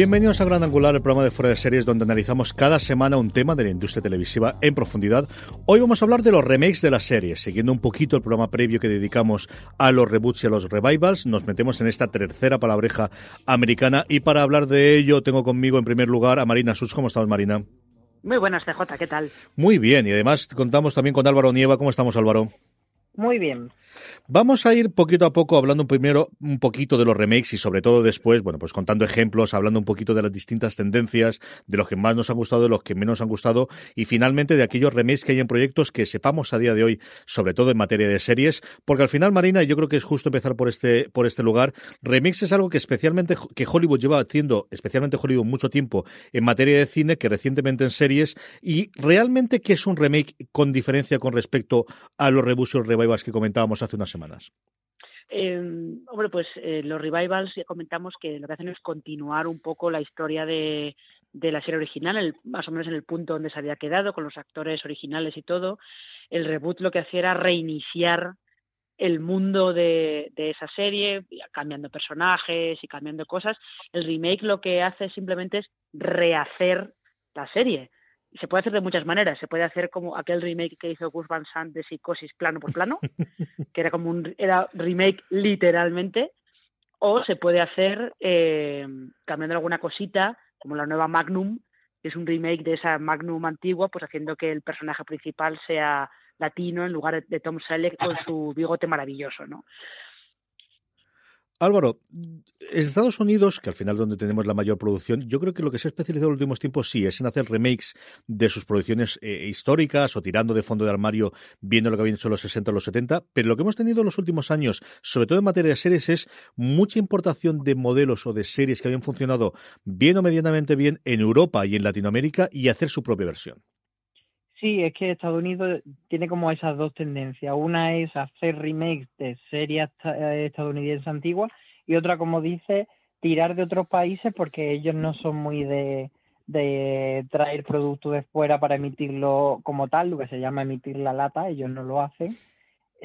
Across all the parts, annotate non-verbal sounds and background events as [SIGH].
Bienvenidos a Gran Angular, el programa de Fuera de Series, donde analizamos cada semana un tema de la industria televisiva en profundidad. Hoy vamos a hablar de los remakes de las series, siguiendo un poquito el programa previo que dedicamos a los reboots y a los revivals. Nos metemos en esta tercera palabreja americana y para hablar de ello tengo conmigo en primer lugar a Marina Sus. ¿Cómo estás, Marina? Muy buenas, CJ, ¿qué tal? Muy bien, y además contamos también con Álvaro Nieva. ¿Cómo estamos, Álvaro? Muy bien. Vamos a ir poquito a poco hablando primero un poquito de los remakes y sobre todo después, bueno, pues contando ejemplos, hablando un poquito de las distintas tendencias, de los que más nos han gustado, de los que menos han gustado y finalmente de aquellos remakes que hay en proyectos que sepamos a día de hoy, sobre todo en materia de series, porque al final, Marina, yo creo que es justo empezar por este, por este lugar. Remakes es algo que especialmente, que Hollywood lleva haciendo, especialmente Hollywood mucho tiempo en materia de cine, que recientemente en series y realmente qué es un remake con diferencia con respecto a los reboots y revivals que comentábamos hace unas semanas. Hombre, pues eh, los revivals ya comentamos que lo que hacen es continuar un poco la historia de, de la serie original, el, más o menos en el punto donde se había quedado, con los actores originales y todo. El reboot lo que hacía era reiniciar el mundo de, de esa serie, cambiando personajes y cambiando cosas. El remake lo que hace simplemente es rehacer la serie se puede hacer de muchas maneras. Se puede hacer como aquel remake que hizo Gus Van Sant de Psicosis plano por plano, [LAUGHS] que era como un era remake literalmente, o se puede hacer eh, cambiando alguna cosita, como la nueva Magnum, que es un remake de esa Magnum antigua, pues haciendo que el personaje principal sea latino en lugar de Tom Selleck con su bigote maravilloso, ¿no? Álvaro, Estados Unidos, que al final donde tenemos la mayor producción, yo creo que lo que se ha especializado en los últimos tiempos sí es en hacer remakes de sus producciones eh, históricas o tirando de fondo de armario viendo lo que habían hecho los 60 o los 70, pero lo que hemos tenido en los últimos años, sobre todo en materia de series, es mucha importación de modelos o de series que habían funcionado bien o medianamente bien en Europa y en Latinoamérica y hacer su propia versión. Sí, es que Estados Unidos tiene como esas dos tendencias. Una es hacer remakes de series eh, estadounidenses antiguas y otra, como dice, tirar de otros países porque ellos no son muy de, de traer productos de fuera para emitirlo como tal, lo que se llama emitir la lata, ellos no lo hacen,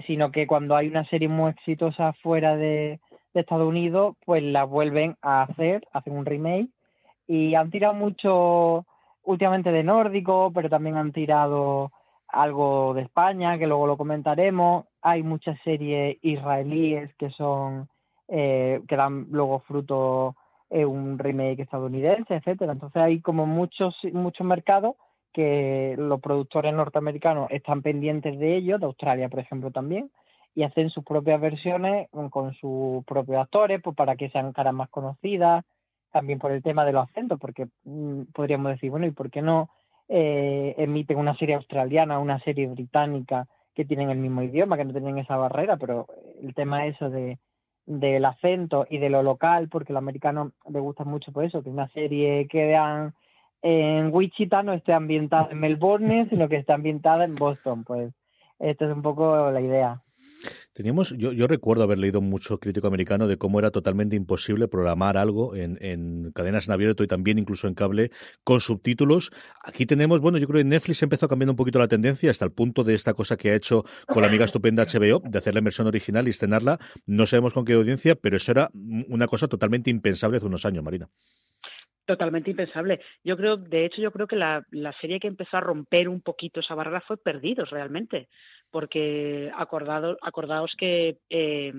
sino que cuando hay una serie muy exitosa fuera de, de Estados Unidos, pues la vuelven a hacer, hacen un remake y han tirado mucho últimamente de nórdico, pero también han tirado algo de España, que luego lo comentaremos. Hay muchas series israelíes que son eh, que dan luego fruto en un remake estadounidense, etcétera. Entonces hay como muchos muchos mercados que los productores norteamericanos están pendientes de ellos, de Australia, por ejemplo, también, y hacen sus propias versiones con sus propios actores, pues para que sean caras más conocidas, también por el tema de los acentos, porque mm, podríamos decir, bueno, ¿y por qué no eh, emiten una serie australiana, una serie británica que tienen el mismo idioma, que no tienen esa barrera? Pero el tema eso de del acento y de lo local, porque los americanos les gusta mucho por eso, que una serie que vean en Wichita no esté ambientada en Melbourne, sino que esté ambientada en Boston, pues esta es un poco la idea. Teníamos, yo, yo recuerdo haber leído mucho crítico americano de cómo era totalmente imposible programar algo en, en cadenas en abierto y también incluso en cable con subtítulos. Aquí tenemos, bueno, yo creo que Netflix empezó cambiando un poquito la tendencia hasta el punto de esta cosa que ha hecho con la amiga estupenda HBO, de hacer la inversión original y estrenarla. No sabemos con qué audiencia, pero eso era una cosa totalmente impensable hace unos años, Marina. Totalmente impensable. Yo creo, de hecho, yo creo que la, la, serie que empezó a romper un poquito esa barrera fue Perdidos, realmente, porque acordado, acordaos que eh,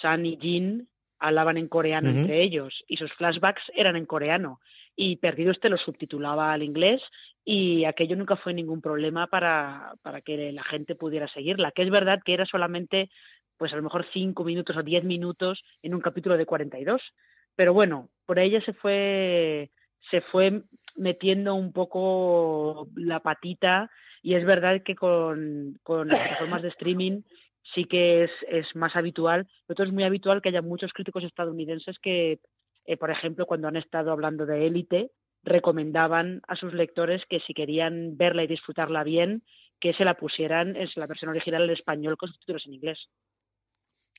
San y Jin hablaban en coreano uh -huh. entre ellos y sus flashbacks eran en coreano y Perdidos te lo subtitulaba al inglés y aquello nunca fue ningún problema para, para que la gente pudiera seguirla, que es verdad que era solamente pues a lo mejor cinco minutos o diez minutos en un capítulo de 42, pero bueno, por ella se fue se fue metiendo un poco la patita y es verdad que con, con las plataformas de streaming sí que es, es más habitual, pero es muy habitual que haya muchos críticos estadounidenses que, eh, por ejemplo, cuando han estado hablando de élite, recomendaban a sus lectores que si querían verla y disfrutarla bien, que se la pusieran en la versión original en español con subtítulos en inglés.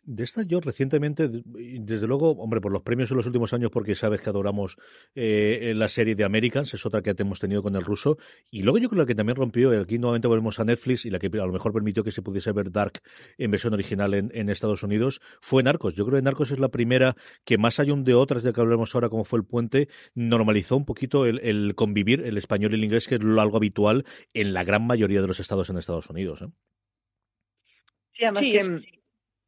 De esta yo recientemente, desde luego, hombre, por los premios en los últimos años, porque sabes que adoramos eh, la serie de Americans, es otra que hemos tenido con el ruso, y luego yo creo que también rompió, aquí nuevamente volvemos a Netflix, y la que a lo mejor permitió que se pudiese ver Dark en versión original en, en Estados Unidos, fue Narcos. Yo creo que Narcos es la primera que más hay un de otras de que hablemos ahora, como fue el puente, normalizó un poquito el, el convivir el español y el inglés, que es lo algo habitual en la gran mayoría de los estados en Estados Unidos. ¿eh? Sí, además sí, que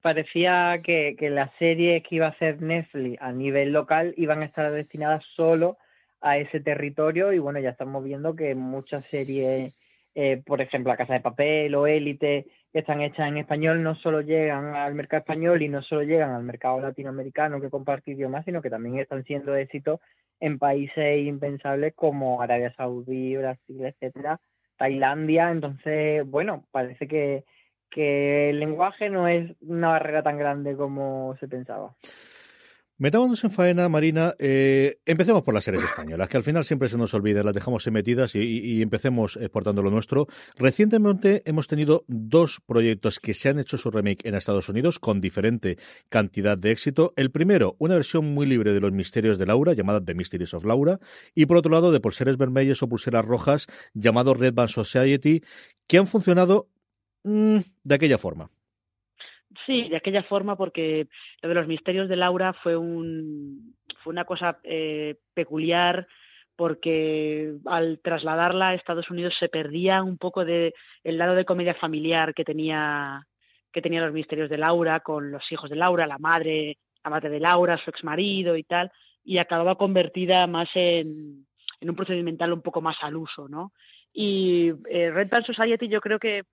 parecía que, que las series que iba a hacer Netflix a nivel local iban a estar destinadas solo a ese territorio y bueno, ya estamos viendo que muchas series, eh, por ejemplo, La Casa de Papel o Élite, que están hechas en español, no solo llegan al mercado español y no solo llegan al mercado latinoamericano que comparte idiomas, sino que también están siendo éxitos en países impensables como Arabia Saudí, Brasil, etcétera, Tailandia. Entonces, bueno, parece que que el lenguaje no es una barrera tan grande como se pensaba. Metámonos en faena, Marina. Eh, empecemos por las series españolas, que al final siempre se nos olvida, las dejamos metidas y, empecemos exportando lo nuestro. Recientemente hemos tenido dos proyectos que se han hecho su remake en Estados Unidos con diferente cantidad de éxito. El primero, una versión muy libre de los misterios de Laura, llamada The Mysteries of Laura, y por otro lado, de Pulseres Vermellas o Pulseras Rojas, llamado Red Band Society, que han funcionado mmm, de aquella forma. Sí, de aquella forma, porque lo de los misterios de Laura fue un fue una cosa eh, peculiar porque al trasladarla a Estados Unidos se perdía un poco de el lado de comedia familiar que tenía que tenía los misterios de Laura con los hijos de Laura, la madre, la madre de Laura, su exmarido y tal, y acababa convertida más en, en un procedimental un poco más al uso, ¿no? Y eh, Red Band Society yo creo que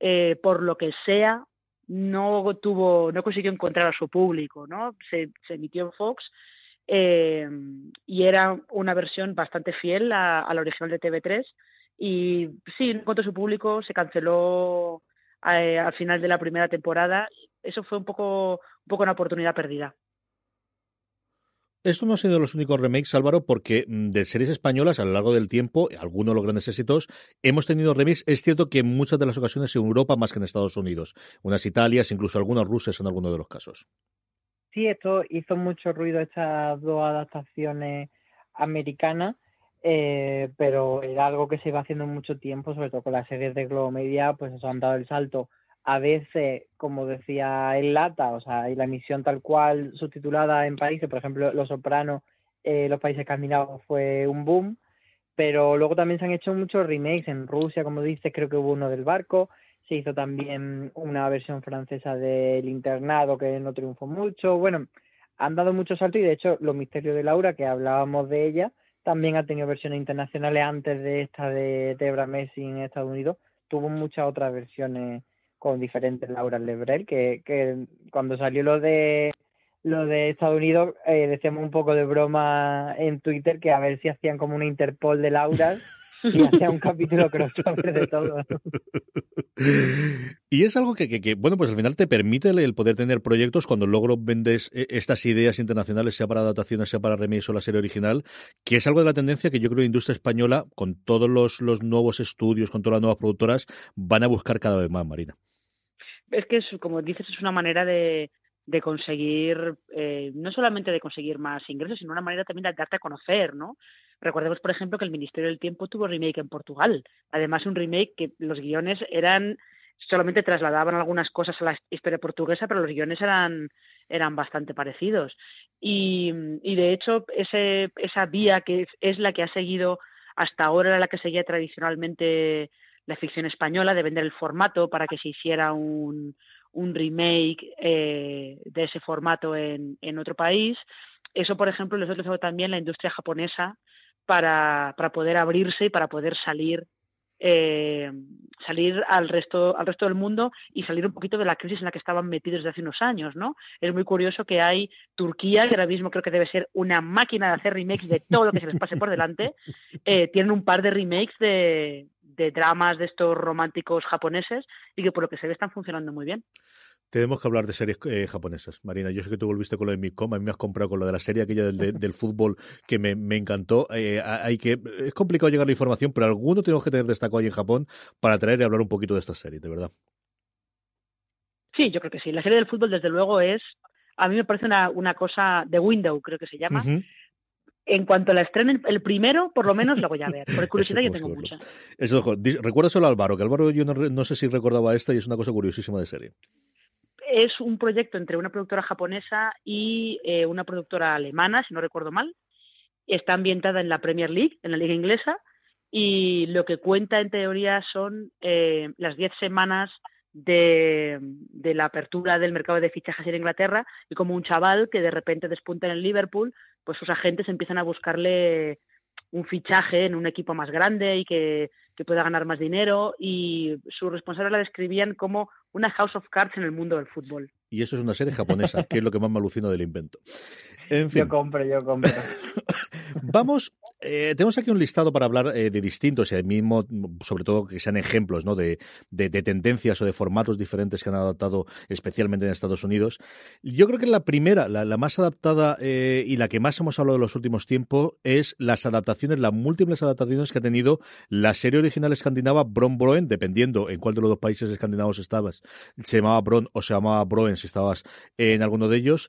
eh, por lo que sea, no tuvo, no consiguió encontrar a su público, ¿no? Se, se emitió en Fox eh, y era una versión bastante fiel a, la original de TV3 y sí, no encontró su público, se canceló eh, al final de la primera temporada. Eso fue un poco, un poco una oportunidad perdida. Esto no ha sido los únicos remakes, Álvaro, porque mm, de series españolas a lo largo del tiempo, algunos de los grandes éxitos, hemos tenido remakes. Es cierto que en muchas de las ocasiones en Europa más que en Estados Unidos. Unas Italias, incluso algunos rusos en algunos de los casos. Sí, esto hizo mucho ruido estas dos adaptaciones americanas, eh, pero era algo que se iba haciendo mucho tiempo, sobre todo con las series de Globo Media, pues eso han dado el salto a veces, como decía el Lata, o sea, y la emisión tal cual subtitulada en países, por ejemplo, Los Sopranos, eh, los países escandinavos fue un boom, pero luego también se han hecho muchos remakes en Rusia, como dices, creo que hubo uno del barco, se hizo también una versión francesa del internado que no triunfó mucho, bueno, han dado muchos saltos y de hecho Los Misterios de Laura, que hablábamos de ella, también ha tenido versiones internacionales antes de esta de Debra Messi en Estados Unidos, tuvo muchas otras versiones con diferentes Laura Lebrel, que, que cuando salió lo de lo de Estados Unidos eh, decíamos un poco de broma en Twitter que a ver si hacían como una Interpol de Laura y [LAUGHS] hacían un capítulo crossover de todo. [LAUGHS] Y es algo que, que, que, bueno, pues al final te permite el poder tener proyectos cuando luego vendes eh, estas ideas internacionales, sea para adaptaciones, sea para remakes o la serie original, que es algo de la tendencia que yo creo que la industria española, con todos los, los nuevos estudios, con todas las nuevas productoras, van a buscar cada vez más, Marina. Es que, como dices, es una manera de, de conseguir, eh, no solamente de conseguir más ingresos, sino una manera también de darte a conocer, ¿no? Recordemos, por ejemplo, que el Ministerio del Tiempo tuvo remake en Portugal. Además, un remake que los guiones eran solamente trasladaban algunas cosas a la historia portuguesa, pero los guiones eran, eran bastante parecidos. Y, y de hecho, ese, esa vía que es, la que ha seguido hasta ahora, era la que seguía tradicionalmente la ficción española, de vender el formato para que se hiciera un, remake eh, de ese formato en, en otro país. Eso, por ejemplo, les ha utilizado también la industria japonesa para, para poder abrirse y para poder salir eh, salir al resto al resto del mundo y salir un poquito de la crisis en la que estaban metidos desde hace unos años, ¿no? Es muy curioso que hay Turquía, que ahora mismo creo que debe ser una máquina de hacer remakes de todo lo que se les pase por delante, eh, tienen un par de remakes de, de dramas de estos románticos japoneses y que por lo que se ve están funcionando muy bien. Tenemos que hablar de series eh, japonesas, Marina. Yo sé que tú volviste con lo de Midcom, a mí me has comprado con lo de la serie aquella del, del [LAUGHS] fútbol que me, me encantó. Eh, hay que Es complicado llegar a la información, pero alguno tenemos que tener destacado ahí en Japón para traer y hablar un poquito de esta serie, de verdad. Sí, yo creo que sí. La serie del fútbol, desde luego, es. A mí me parece una, una cosa de Window, creo que se llama. En cuanto la estrenen, el primero, por lo menos, lo voy a ver. Por [LAUGHS] curiosidad, yo tengo mucha. Eso, recuerda solo a Álvaro, que Álvaro yo no, no sé si recordaba esta y es una cosa curiosísima de serie es un proyecto entre una productora japonesa y eh, una productora alemana, si no recuerdo mal. Está ambientada en la Premier League, en la liga inglesa, y lo que cuenta en teoría son eh, las diez semanas de, de, la apertura del mercado de fichajes en Inglaterra y como un chaval que de repente despunta en el Liverpool, pues sus agentes empiezan a buscarle un fichaje en un equipo más grande y que, que pueda ganar más dinero y su responsable la describían como una House of Cards en el mundo del fútbol. Y eso es una serie japonesa, que es lo que más me alucina del invento. En fin. Yo compro, yo compro. [LAUGHS] Vamos, eh, tenemos aquí un listado para hablar eh, de distintos, y mismo, sobre todo que sean ejemplos ¿no? de, de, tendencias o de formatos diferentes que han adaptado especialmente en Estados Unidos. Yo creo que la primera, la, más adaptada eh, y la que más hemos hablado en los últimos tiempos es las adaptaciones, las múltiples adaptaciones que ha tenido la serie original escandinava Bron Broen, dependiendo en cuál de los dos países escandinavos estabas, se llamaba Bron o se llamaba Broen si estabas en alguno de ellos.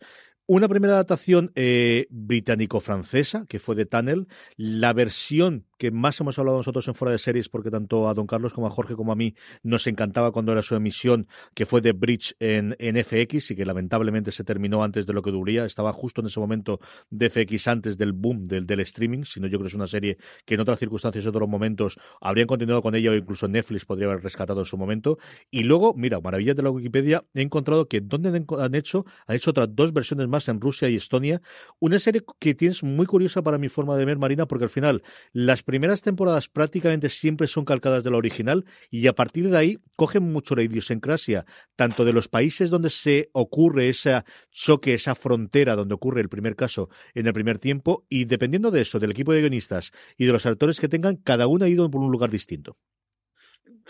Una primera adaptación eh, británico-francesa, que fue de Tunnel. La versión que más hemos hablado nosotros en Fuera de Series, porque tanto a Don Carlos como a Jorge como a mí nos encantaba cuando era su emisión, que fue de Bridge en, en FX y que lamentablemente se terminó antes de lo que duría. Estaba justo en ese momento de FX antes del boom del, del streaming, sino yo creo que es una serie que en otras circunstancias y otros momentos habrían continuado con ella o incluso Netflix podría haber rescatado en su momento. Y luego, mira, maravillas de la Wikipedia, he encontrado que donde han hecho, han hecho otras dos versiones más en Rusia y Estonia. Una serie que tienes muy curiosa para mi forma de ver, Marina, porque al final las primeras temporadas prácticamente siempre son calcadas de la original y a partir de ahí cogen mucho la idiosincrasia, tanto de los países donde se ocurre ese choque, esa frontera donde ocurre el primer caso en el primer tiempo, y dependiendo de eso, del equipo de guionistas y de los actores que tengan, cada uno ha ido por un lugar distinto.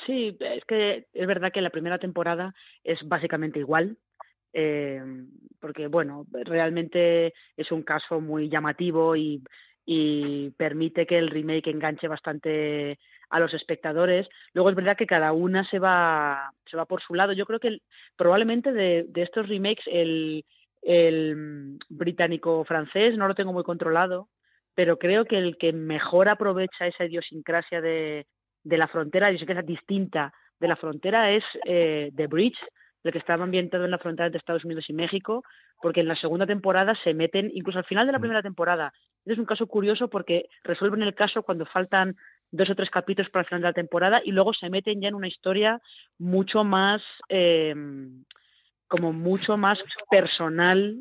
Sí, es que es verdad que la primera temporada es básicamente igual, eh, porque bueno, realmente es un caso muy llamativo y y permite que el remake enganche bastante a los espectadores. Luego es verdad que cada una se va, se va por su lado. Yo creo que probablemente de, de, estos remakes el, el británico-francés no lo tengo muy controlado, pero creo que el que mejor aprovecha esa idiosincrasia de, de la frontera, idiosincrasia distinta de la frontera, es eh, The Bridge, el que estaba ambientado en la frontera entre Estados Unidos y México, porque en la segunda temporada se meten, incluso al final de la mm. primera temporada. Es un caso curioso porque resuelven el caso cuando faltan dos o tres capítulos para el final de la temporada y luego se meten ya en una historia mucho más, eh, como mucho más personal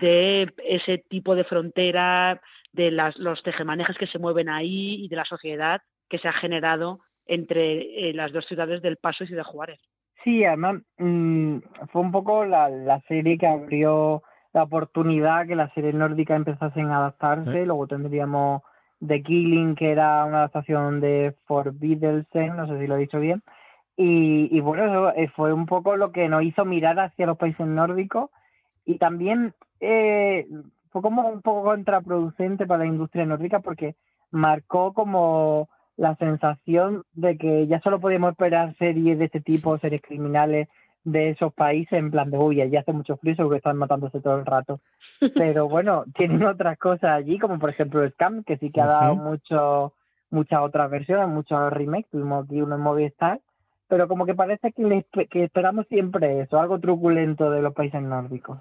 de ese tipo de frontera, de las, los tejemanejes que se mueven ahí y de la sociedad que se ha generado entre eh, las dos ciudades del Paso y Ciudad Juárez. Sí, además mm, fue un poco la, la serie que abrió la oportunidad que las series nórdicas empezasen a adaptarse. Luego tendríamos The Killing, que era una adaptación de Forbidden no sé si lo he dicho bien. Y, y bueno, eso eh, fue un poco lo que nos hizo mirar hacia los países nórdicos y también eh, fue como un poco contraproducente para la industria nórdica porque marcó como la sensación de que ya solo podíamos esperar series de este tipo, series criminales de esos países en plan de, uy, allí hace mucho frío, porque están matándose todo el rato. [LAUGHS] Pero bueno, tienen otras cosas allí, como por ejemplo Scam, que sí que ha dado mucho, muchas otras versiones, muchos remakes, tuvimos aquí uno en Movistar, pero como que parece que, que esperamos siempre eso, algo truculento de los países nórdicos.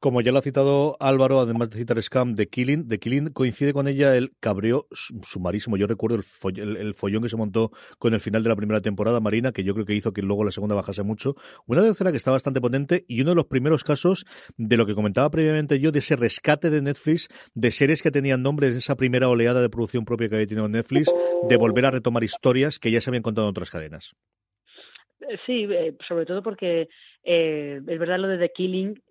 Como ya lo ha citado Álvaro, además de citar Scam, de Killing, de Killing coincide con ella el cabreo sumarísimo. Yo recuerdo el, follón que se montó con el final de la primera temporada, Marina, que yo creo que hizo que luego la segunda bajase mucho. Una tercera que está bastante potente y uno de los primeros casos de lo que comentaba previamente yo, de ese rescate de Netflix, de series que tenían nombres, esa primera oleada de producción propia que había tenido Netflix, de volver a retomar historias que ya se habían contado en otras cadenas. Sí, eh, sobre todo porque eh, es verdad lo de The Killing,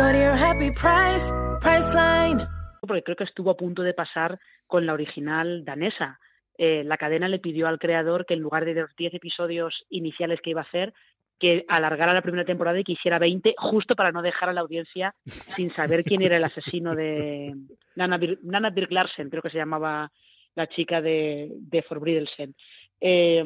Go to your happy price, Priceline. Porque creo que estuvo a punto de pasar con la original danesa. Eh, la cadena le pidió al creador que en lugar de los 10 episodios iniciales que iba a hacer, que alargara la primera temporada y que hiciera 20, justo para no dejar a la audiencia sin saber quién era el asesino de Nana, Nana Birk Larsen, creo que se llamaba la chica de, de Forbriddelsen. Eh,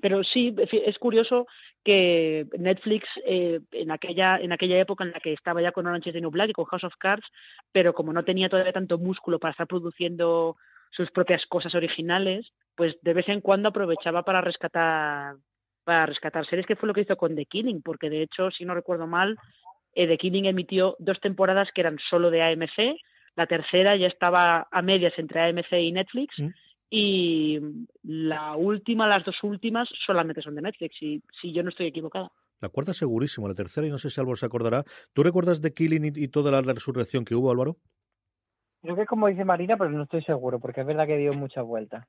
pero sí, es curioso que Netflix eh, en aquella en aquella época en la que estaba ya con Orange is the New Black y con House of Cards, pero como no tenía todavía tanto músculo para estar produciendo sus propias cosas originales, pues de vez en cuando aprovechaba para rescatar para rescatar series, que fue lo que hizo con The Killing, porque de hecho, si no recuerdo mal, eh, The Killing emitió dos temporadas que eran solo de AMC, la tercera ya estaba a medias entre AMC y Netflix. Mm y la última, las dos últimas solamente son de Netflix, y si yo no estoy equivocada. La cuarta segurísimo, la tercera, y no sé si Álvaro se acordará. ¿Tú recuerdas de Killing y, toda la, resurrección que hubo, Álvaro? Creo que como dice Marina, pero no estoy seguro, porque es verdad que dio muchas vueltas.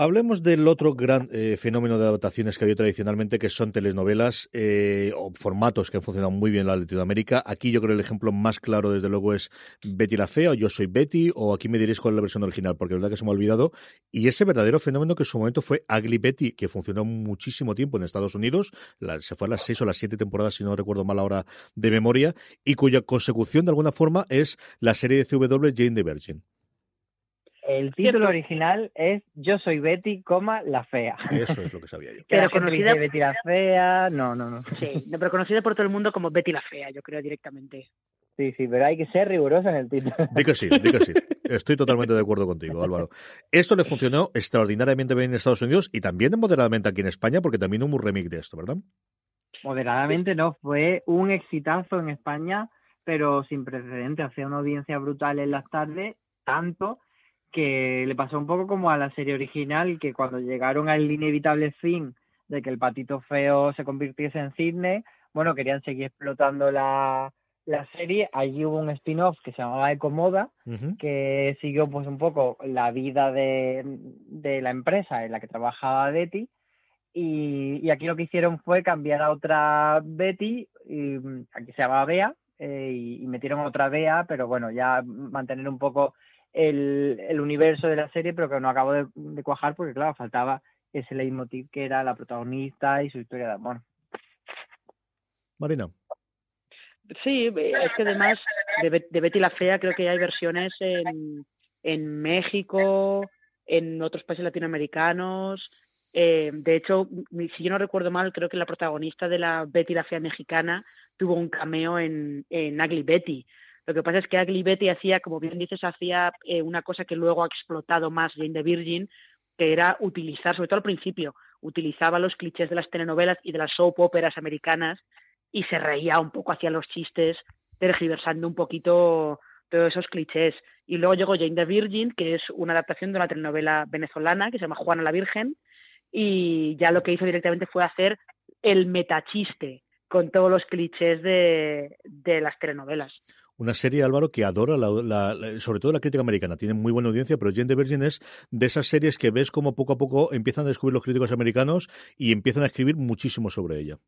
Hablemos del otro gran eh, fenómeno de adaptaciones que ha habido tradicionalmente, que son telenovelas eh, o formatos que han funcionado muy bien en la Latinoamérica. Aquí yo creo el ejemplo más claro, desde luego, es Betty la Fea, o Yo soy Betty, o aquí me diréis es la versión original, porque es verdad que se me ha olvidado. Y ese verdadero fenómeno que en su momento fue Ugly Betty, que funcionó muchísimo tiempo en Estados Unidos, se fue a las seis o las siete temporadas, si no recuerdo mal ahora de memoria, y cuya consecución de alguna forma es la serie de CW Jane the Virgin. El título original es Yo soy Betty, coma, la fea. Eso es lo que sabía yo. pero conocida Betty la fea, no, no, no. Sí, pero conocida por todo el mundo como Betty la fea, yo creo directamente. Sí, sí, pero hay que ser riguroso en el título. Di que sí, di que sí. Estoy totalmente de acuerdo contigo, Álvaro. Esto le funcionó extraordinariamente bien en Estados Unidos y también moderadamente aquí en España, porque también hubo un remake de esto, ¿verdad? Moderadamente no, fue un exitazo en España, pero sin precedente. Hacía una audiencia brutal en las tardes, tanto que le pasó un poco como a la serie original, que cuando llegaron al inevitable fin de que el patito feo se convirtiese en cisne, bueno, querían seguir explotando la, la serie. Allí hubo un spin-off que se llamaba Ecomoda, que siguió pues un poco la vida de, de la empresa en la que trabajaba Betty. Y, y, aquí lo que hicieron fue cambiar a otra Betty, y, aquí se llamaba Bea, eh, y, y metieron otra Bea, pero bueno, ya mantener un poco el, el universo de la serie, pero que no acabo de, cuajar porque, claro, faltaba ese leitmotiv que era la protagonista y su historia de amor. Marina. Sí, es que además de, de, Betty la Fea creo que hay versiones en, en México, en otros países latinoamericanos. Eh, de hecho, si yo no recuerdo mal, creo que la protagonista de la Betty la Fea mexicana tuvo un cameo en, en Ugly Betty. Lo que pasa es que Ugly Betty hacía, como bien dices, hacía eh, una cosa que luego ha explotado más Jane the Virgin, que era utilizar, sobre todo al principio, utilizaba los clichés de las telenovelas y de las soap operas americanas y se reía un poco hacia los chistes, tergiversando un poquito todos esos clichés. Y luego llegó Jane the Virgin, que es una adaptación de una telenovela venezolana que se llama Juana la Virgen, y ya lo que hizo directamente fue hacer el metachiste con todos los clichés de, de las telenovelas. Una serie, Álvaro, que adora, la, sobre todo la crítica americana. Tiene muy buena audiencia, pero Jane the Virgin es de esas series que ves como poco a poco empiezan a descubrir los críticos americanos y empiezan a escribir muchísimo sobre ella.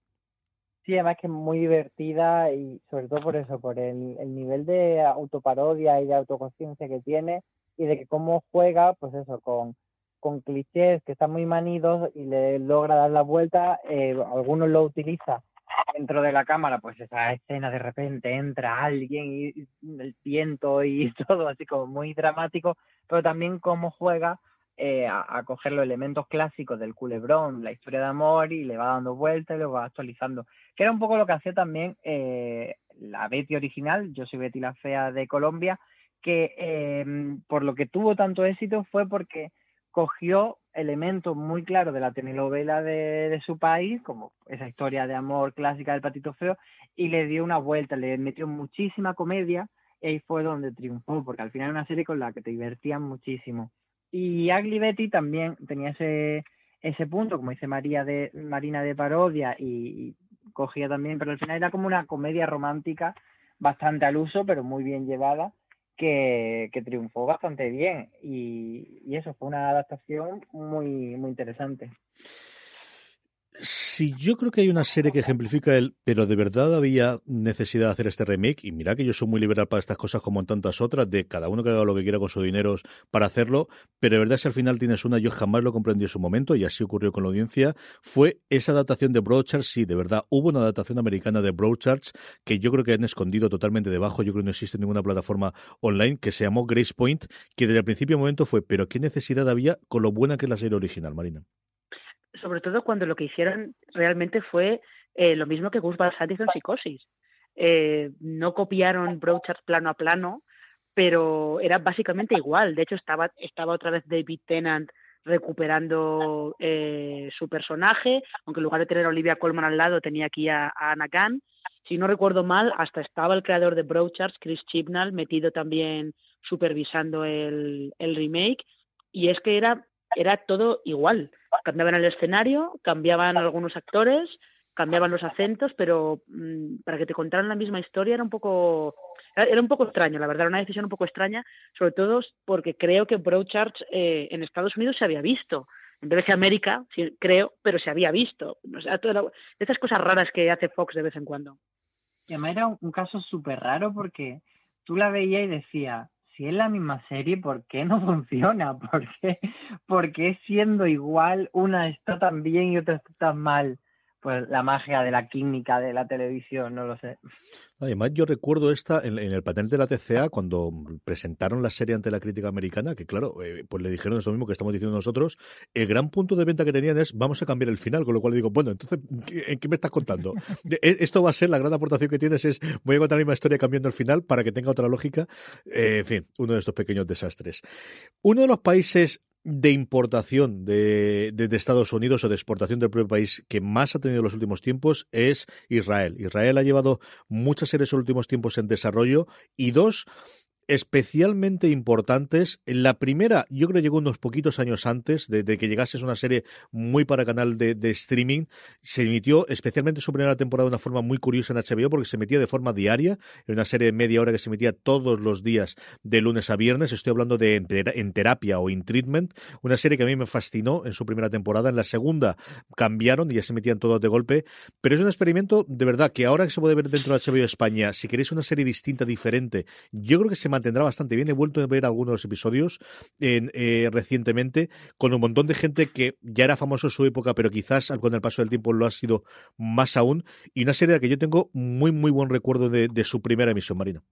Sí, además que es muy divertida y sobre todo por eso, por el, el nivel de autoparodia y de autoconsciencia que tiene y de que cómo juega, pues eso, con, con clichés que están muy manidos y le logra dar la vuelta, eh, algunos lo utiliza dentro de la cámara, pues esa escena de repente entra alguien y el viento y [LAUGHS] todo así como muy dramático, pero también cómo juega eh, a, coger los elementos clásicos del culebrón, la historia de amor y le va dando vueltas y lo va actualizando, que era un poco lo que hacía también eh, la Betty original, yo soy Betty la Fea de Colombia, que eh, por lo que tuvo tanto éxito fue porque cogió elementos muy claros de la telenovela de, su país, como esa historia de amor clásica del patito feo, y le dio una vuelta, le metió muchísima comedia, y ahí fue donde triunfó, porque al final era una serie con la que te divertían muchísimo. Y Ugly Betty también tenía ese, ese punto, como dice María de, Marina de parodia, y, cogía también, pero al final era como una comedia romántica bastante al uso, pero muy bien llevada que, triunfó bastante bien y, y, eso fue una adaptación muy, muy interesante. Sí, yo creo que hay una serie que ejemplifica el, pero de verdad había necesidad de hacer este remake, y mira que yo soy muy liberal para estas cosas como en tantas otras, de cada uno que haga lo que quiera con su dinero para hacerlo, pero de verdad si al final tienes una, yo jamás lo comprendí en su momento, y así ocurrió con la audiencia, fue esa adaptación de Broadchurch, sí, de verdad, hubo una adaptación americana de Broadchurch que yo creo que han escondido totalmente debajo, yo creo que no existe ninguna plataforma online, que se llamó Grace Point, que desde el principio momento fue, pero qué necesidad había con lo buena que es la serie original, Marina sobre todo cuando lo que hicieron realmente fue eh, lo mismo que Gus Van Sant hizo en Psicosis. Eh, no copiaron Brochard plano a plano, pero era básicamente igual. De hecho, estaba, estaba otra vez David Tennant recuperando eh, su personaje, aunque en lugar de tener a Olivia Colman al lado tenía aquí a, Anna Khan. Si no recuerdo mal, hasta estaba el creador de Brochard, Chris Chibnall, metido también supervisando el remake, y es que era, era todo igual cambiaban el escenario, cambiaban algunos actores, cambiaban los acentos, pero mm, para que te contaran la misma historia era un poco era un poco extraño, la verdad, era una decisión un poco extraña, sobre todo porque creo que Broadchurch eh, en Estados Unidos se había visto. En vez de América, creo, pero se había visto. Esas cosas raras que hace Fox de vez en cuando. Y además era un caso súper raro porque tú la veías y decías, si es la misma serie, ¿por qué no [LAUGHS] funciona? ¿Por qué, ¿Por qué siendo igual una está tan bien y otra está tan mal? Pues la magia de la química de la televisión, no lo sé. Además, yo recuerdo esta en, el panel de la TCA cuando presentaron la serie ante la crítica americana, que claro, eh, pues le dijeron eso mismo que estamos diciendo nosotros. El gran punto de venta que tenían es vamos a cambiar el final, con lo cual digo, bueno, entonces, ¿en qué me estás contando? [LAUGHS] E, esto va a ser la gran aportación que tienes, es voy a contar la misma historia cambiando el final para que tenga otra lógica. Eh, en fin, uno de estos pequeños desastres. Uno de los países de importación de, de, Estados Unidos o de exportación del propio país que más ha tenido en los últimos tiempos es Israel. Israel ha llevado muchas series en los últimos tiempos en desarrollo y dos, especialmente importantes. La primera, yo creo llegó unos poquitos años antes de, que llegase, una serie muy para canal de, streaming. Se emitió especialmente su primera temporada de una forma muy curiosa en HBO porque se emitía de forma diaria, en una serie de media hora que se emitía todos los días de lunes a viernes. Estoy hablando de En Terapia o In Treatment, una serie que a mí me fascinó en su primera temporada. En la segunda cambiaron y ya se emitían todos de golpe, pero es un experimento de verdad que ahora que se puede ver dentro de HBO España, si queréis una serie distinta, diferente, yo creo que se tendrá bastante bien. He vuelto a ver algunos episodios en, eh, recientemente con un montón de gente que ya era famoso en su época, pero quizás con el paso del tiempo lo ha sido más aún. Y una serie de que yo tengo muy, muy buen recuerdo de, su primera emisión, Marina.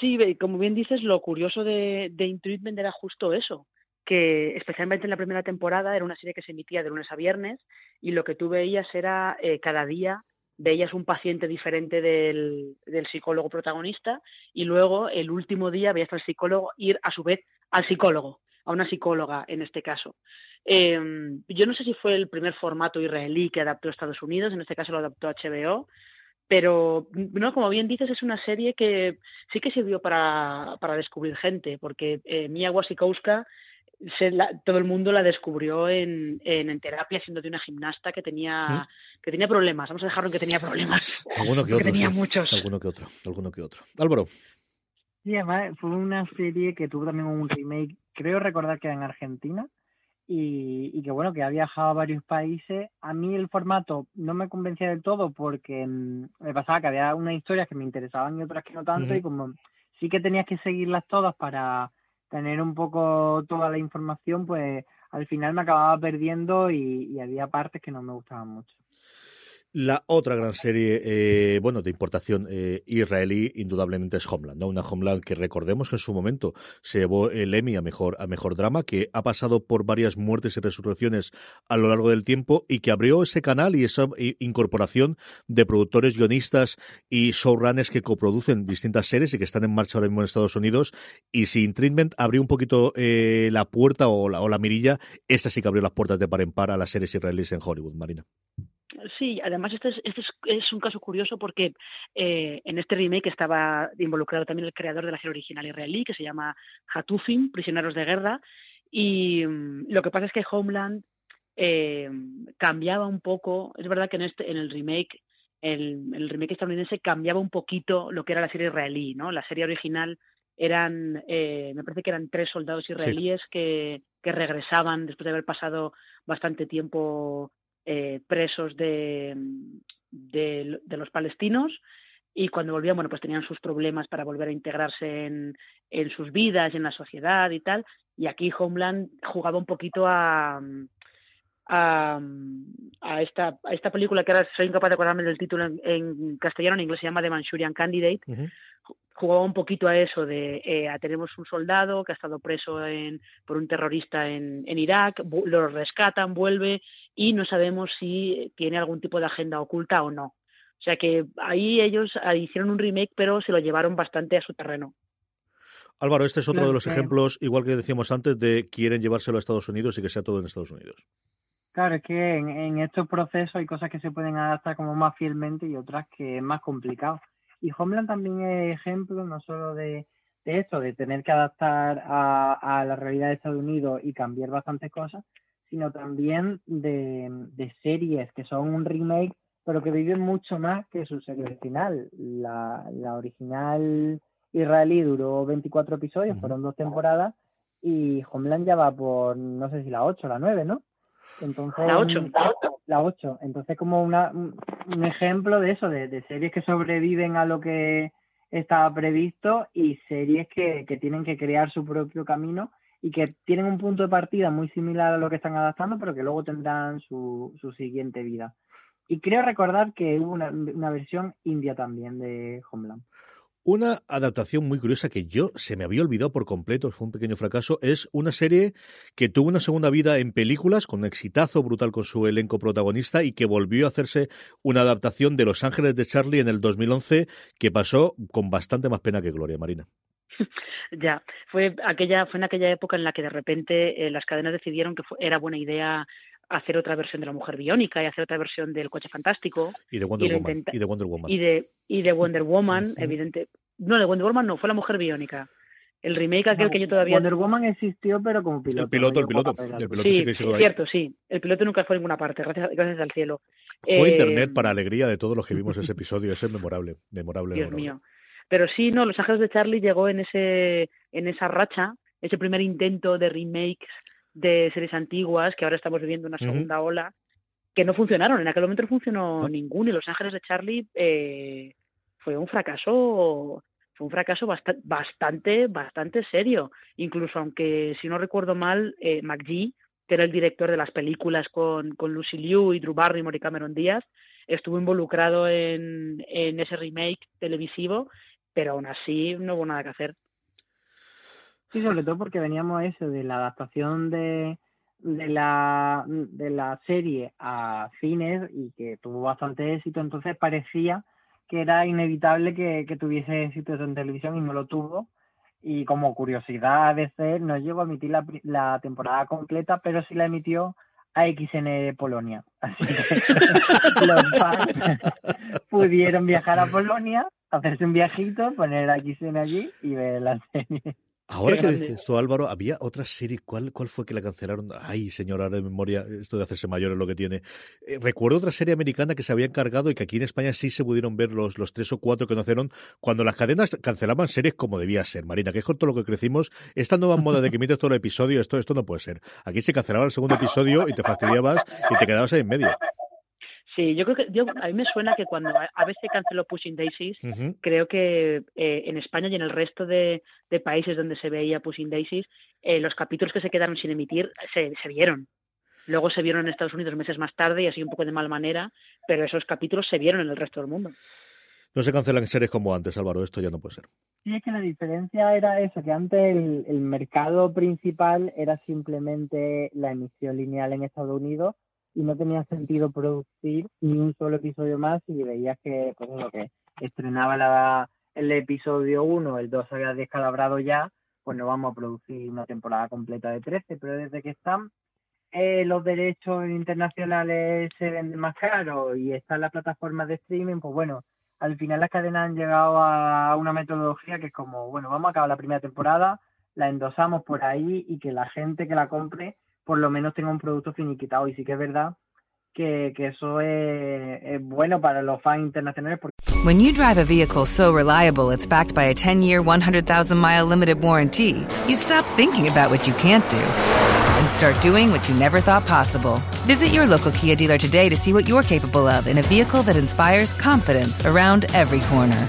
Sí, como bien dices, lo curioso de, de era justo eso, que especialmente en la primera temporada era una serie que se emitía de lunes a viernes y lo que tú veías era eh, cada día veías un paciente diferente del, del, psicólogo protagonista y luego el último día veías al psicólogo ir a su vez al psicólogo, a una psicóloga en este caso. Eh, yo no sé si fue el primer formato israelí que adaptó a Estados Unidos, en este caso lo adaptó HBO, pero no como bien dices es una serie que sí que sirvió para, para descubrir gente, porque eh, Mia Wasikowska todo el mundo la descubrió en, en, terapia siendo de una gimnasta que tenía que tenía problemas. Vamos a dejarlo en que tenía problemas. Alguno que, [LAUGHS] otro. tenía muchos. Alguno que otro. Alguno que otro. Álvaro. Sí, además fue una serie que tuvo también un remake, creo recordar que en Argentina, y, que bueno, que ha viajado a varios países. A mí el formato no me convencía del todo porque mm, me pasaba que había unas historias que me interesaban y otras que no tanto y como sí que tenías que seguirlas todas para tener un poco toda la información, pues al final me acababa perdiendo y había partes que no me gustaban mucho. La otra gran serie, eh, bueno, de importación eh, israelí, indudablemente es Homeland, ¿no? Una Homeland que recordemos que en su momento se llevó el Emmy a mejor, a mejor drama, que ha pasado por varias muertes y resurrecciones a lo largo del tiempo y que abrió ese canal y esa incorporación de productores, guionistas y showrunners que coproducen distintas series y que están en marcha ahora mismo en Estados Unidos. Y si Treatment abrió un poquito eh, la puerta o la, o la mirilla, esta sí que abrió las puertas de par en par a las series israelíes en Hollywood, Marina. Sí, además este es, este es, un caso curioso porque eh, en este remake estaba involucrado también el creador de la serie original israelí, que se llama Hatufim, Prisioneros de Guerra, y mm, lo que pasa es que Homeland eh, cambiaba un poco, es verdad que en, este, en el remake, el, el, remake estadounidense cambiaba un poquito lo que era la serie israelí, ¿no? La serie original eran, eh, me parece que eran tres soldados israelíes que, que regresaban después de haber pasado bastante tiempo eh, presos de, de, los palestinos y cuando volvían, bueno, pues tenían sus problemas para volver a integrarse en, en sus vidas, en la sociedad y tal. Y aquí Homeland jugaba un poquito a, a, a, esta, a esta película que ahora soy incapaz de acordarme del título en, castellano, en inglés se llama The Manchurian Candidate. Jugaba un poquito a eso de eh, tenemos un soldado que ha estado preso en, por un terrorista en, en Irak, lo rescatan, vuelve y no sabemos si tiene algún tipo de agenda oculta o no. O sea que ahí ellos ah, hicieron un remake, pero se lo llevaron bastante a su terreno. Álvaro, este es otro de los ejemplos, igual que decíamos antes, de quieren llevárselo a Estados Unidos y que sea todo en Estados Unidos. Claro, es que en, estos procesos hay cosas que se pueden adaptar como más fielmente y otras que es más complicado. Y Homeland también es ejemplo no solo de, de esto, de tener que adaptar a, a la realidad de Estados Unidos y cambiar bastantes cosas, sino también de, series que son un remake, pero que viven mucho más que su serie original. La, la original israelí duró 24 episodios, fueron dos temporadas, y Homeland ya va por, no sé si la 8 o la 9, ¿no? Entonces, la 8. La 8. Entonces, como una, un ejemplo de eso, de, de series que sobreviven a lo que estaba previsto y series que, que tienen que crear su propio camino y que tienen un punto de partida muy similar a lo que están adaptando, pero que luego tendrán su, su siguiente vida. Y creo recordar que hubo una, una versión india también de Homeland. Una adaptación muy curiosa que yo se me había olvidado por completo, fue un pequeño fracaso, es una serie que tuvo una segunda vida en películas, con un exitazo brutal con su elenco protagonista y que volvió a hacerse una adaptación de Los Ángeles de Charlie en el 2011 que pasó con bastante más pena que gloria, Marina. [LAUGHS] ya, fue aquella fue en aquella época en la que de repente eh, las cadenas decidieron que era buena idea hacer otra versión de la mujer biónica y hacer otra versión del coche fantástico y de Wonder, Woman, y de Wonder Woman. y de y de Wonder Woman evidente no de Wonder Woman no fue la mujer biónica. El remake aquel que yo todavía Wonder Woman existió pero como piloto el piloto el piloto, el piloto sí, sí es cierto sí el piloto nunca fue a ninguna parte gracias, gracias al cielo. Fue internet eh, para alegría de todos los que vimos ese [LAUGHS] episodio ese es memorable memorable Dios mío. Pero sí, no, Los Ángeles de Charlie llegó en ese en esa racha, ese primer intento de remakes de series antiguas, que ahora estamos viviendo una segunda ola, que no funcionaron. En aquel momento no funcionó ninguno y Los Ángeles de Charlie eh, fue un fracaso fue un fracaso bastante, bastante serio. Incluso aunque, si no recuerdo mal, eh, McGee, que era el director de las películas con, con Lucy Liu y Drew Barrymore y Cameron Díaz, estuvo involucrado en, en ese remake televisivo pero aún así no hubo nada que hacer. Sí, sobre todo porque veníamos a eso de la adaptación de, de la de la serie a cines y que tuvo bastante éxito, entonces parecía que era inevitable que, tuviese éxito en televisión y no lo tuvo. Y como curiosidad de ser, no llegó a emitir la, la temporada completa, pero sí la emitió a XN Polonia. Así que [LAUGHS] los fans pudieron viajar a Polonia hacerse un viajito, poner aquí XN allí y ver la serie. Ahora que dices esto, Álvaro, había otra serie, ¿cuál, ¿cuál fue que la cancelaron? Ay, señora, de memoria, esto de hacerse mayor es lo que tiene. Eh, recuerdo otra serie americana que se había encargado y que aquí en España sí se pudieron ver los, los tres o cuatro que nacieron cuando las cadenas cancelaban series como debía ser, Marina, que es con todo lo que crecimos. Esta nueva moda de que emites todo el episodio, esto, esto no puede ser. Aquí se cancelaba el segundo episodio y te fastidiabas y te quedabas ahí en medio. Sí, yo creo que yo, a mí me suena que cuando a veces canceló Pushing Daisies, creo que eh, en España y en el resto de, países donde se veía Pushing Daisies, eh, los capítulos que se quedaron sin emitir se, se vieron. Luego se vieron en Estados Unidos meses más tarde y así un poco de mal manera, pero esos capítulos se vieron en el resto del mundo. No se cancelan series como antes, Álvaro, esto ya no puede ser. Sí, es que la diferencia era eso, que antes el, el mercado principal era simplemente la emisión lineal en Estados Unidos y no tenía sentido producir ni un solo episodio más y veías que, pues lo que estrenaba la, el episodio 1, el 2 había descalabrado ya, pues no vamos a producir una temporada completa de 13, pero desde que están eh, los derechos internacionales se venden más caros y están las plataformas de streaming, pues bueno, al final las cadenas han llegado a una metodología que es como, bueno, vamos a acabar la primera temporada, la endosamos por ahí y que la gente que la compre por lo menos tenga un producto finiquitado. Y sí que es verdad que, que eso es, es bueno para los fans internacionales. Porque... When you drive a vehicle so reliable it's backed by a 10-year, 100,000-mile limited warranty, you stop thinking about what you can't do and start doing what you never thought possible. Visit your local Kia dealer today to see what you're capable of in a vehicle that inspires confidence around every corner.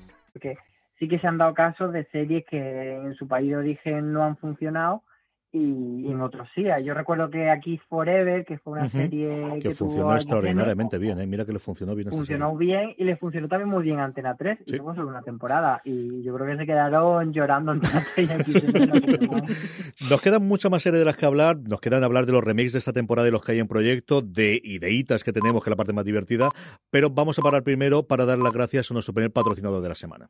Porque sí que se han dado casos de series que en su país de origen no han funcionado y, en otros sí. Yo recuerdo que aquí Forever, que fue una serie que, funcionó extraordinariamente bien, ¿eh? mira que le funcionó bien. Funcionó bien y le funcionó también muy bien Antena 3 y luego solo una temporada y yo creo que se quedaron llorando 3 y aquí Nos quedan muchas más series de las que hablar, nos quedan hablar de los remakes de esta temporada y los que hay en proyecto, de ideitas que tenemos, que es la parte más divertida, pero vamos a parar primero para dar las gracias a nuestro primer patrocinador de la semana.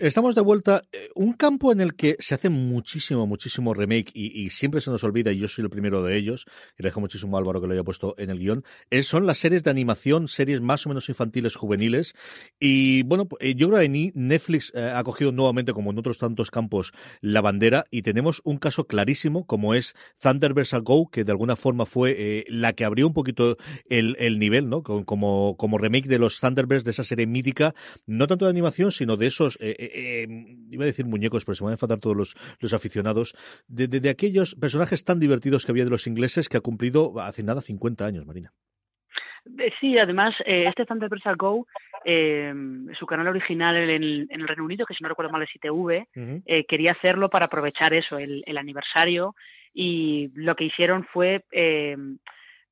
Estamos de vuelta. Eh, un campo en el que se hace muchísimo, muchísimo remake y, siempre se nos olvida, y yo soy el primero de ellos, y le dejo muchísimo a Álvaro que lo haya puesto en el guion, es, son las series de animación, series más o menos infantiles, juveniles. Y bueno, eh, yo creo que Netflix eh, ha cogido nuevamente, como en otros tantos campos, la bandera y tenemos un caso clarísimo, como es Thunderverse Go, que de alguna forma fue la que abrió un poquito el, el nivel, ¿no? Como, como remake de los Thunderbirds, de esa serie mítica, no tanto de animación, sino de esos. Eh, iba a decir muñecos, pero se van a enfadar todos los, los aficionados, de, aquellos personajes tan divertidos que había de los ingleses que ha cumplido hace nada 50 años, Marina. Eh, sí, además, eh, este Thunderbirds Go, eh, su canal original en el, en el, Reino Unido, que si no recuerdo mal es ITV, eh, quería hacerlo para aprovechar eso, el, el, aniversario, y lo que hicieron fue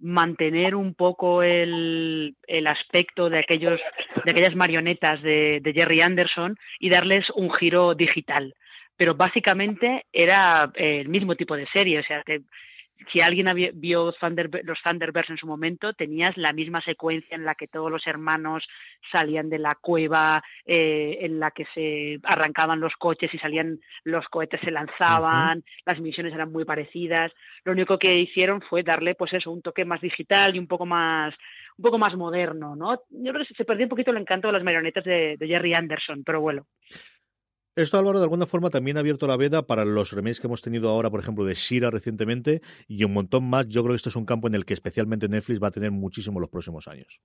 mantener un poco el, el aspecto de aquellos de aquellas marionetas de, de, Jerry Anderson y darles un giro digital. Pero básicamente era el mismo tipo de serie o sea que si alguien vio los Thunderbirds en su momento, tenías la misma secuencia en la que todos los hermanos salían de la cueva, eh, en la que se arrancaban los coches y salían los cohetes se lanzaban, las misiones eran muy parecidas. Lo único que hicieron fue darle, pues eso, un toque más digital y un poco más un poco más moderno, ¿no? Yo creo que se perdió un poquito el encanto de las marionetas de Jerry Anderson, pero bueno. Esto, Álvaro, de alguna forma también ha abierto la veda para los remakes que hemos tenido ahora, por ejemplo, de Shira recientemente y un montón más. Yo creo que esto es un campo en el que especialmente Netflix va a tener muchísimo los próximos años.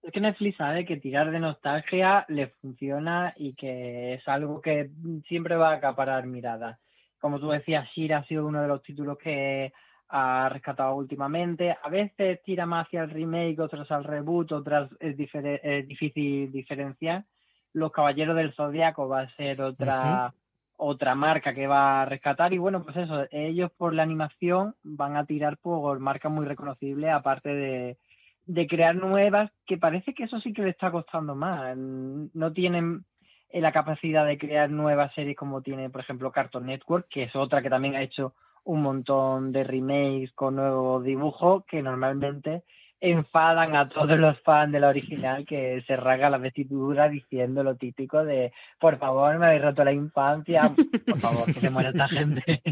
Es que Netflix sabe que tirar de nostalgia le funciona y que es algo que siempre va a acaparar miradas. Como tú decías, Shira ha sido uno de los títulos que ha rescatado últimamente. A veces tira más hacia el remake, otras al reboot, otras es, es difícil diferenciar los Caballeros del Zodiaco va a ser otra, otra marca que va a rescatar. Y bueno, pues eso, ellos por la animación van a tirar por marcas muy reconocibles, aparte de, de crear nuevas, que parece que eso sí que le está costando más. No tienen la capacidad de crear nuevas series como tiene, por ejemplo, Cartoon Network, que es otra que también ha hecho un montón de remakes con nuevos dibujos que normalmente enfadan a todos los fans de la original que se rasga la vestidura diciendo lo típico de por favor me habéis roto la infancia, por favor que se muera esta gente.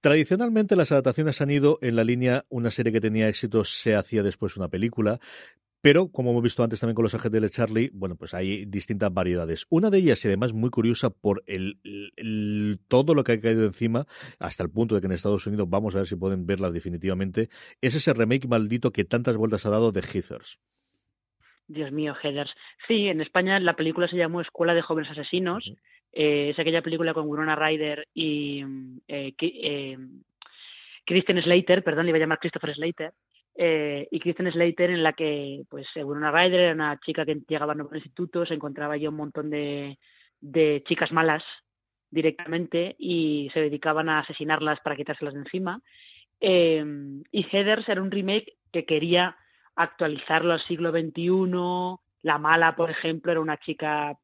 Tradicionalmente las adaptaciones han ido en la línea una serie que tenía éxito se hacía después una película. Pero, como hemos visto antes también con los de Charlie, bueno, pues hay distintas variedades. Una de ellas, y además muy curiosa por el, todo lo que ha caído encima, hasta el punto de que en Estados Unidos vamos a ver si pueden verla definitivamente, es ese remake maldito que tantas vueltas ha dado de Heathers. Dios mío, Heathers. Sí, en España la película se llamó Escuela de Jóvenes Asesinos. Eh, es aquella película con Winona Ryder y eh, eh, Kristen Slater, perdón, le iba a llamar Christopher Slater eh, y Kristen Slater en la que, pues, según una Ryder, era una chica que llegaba a nuevo instituto, se encontraba ya un montón de, de chicas malas directamente y se dedicaban a asesinarlas para quitárselas de encima. Eh, y Heathers era un remake que quería actualizarlo al siglo XXI. La mala, por ejemplo, era una chica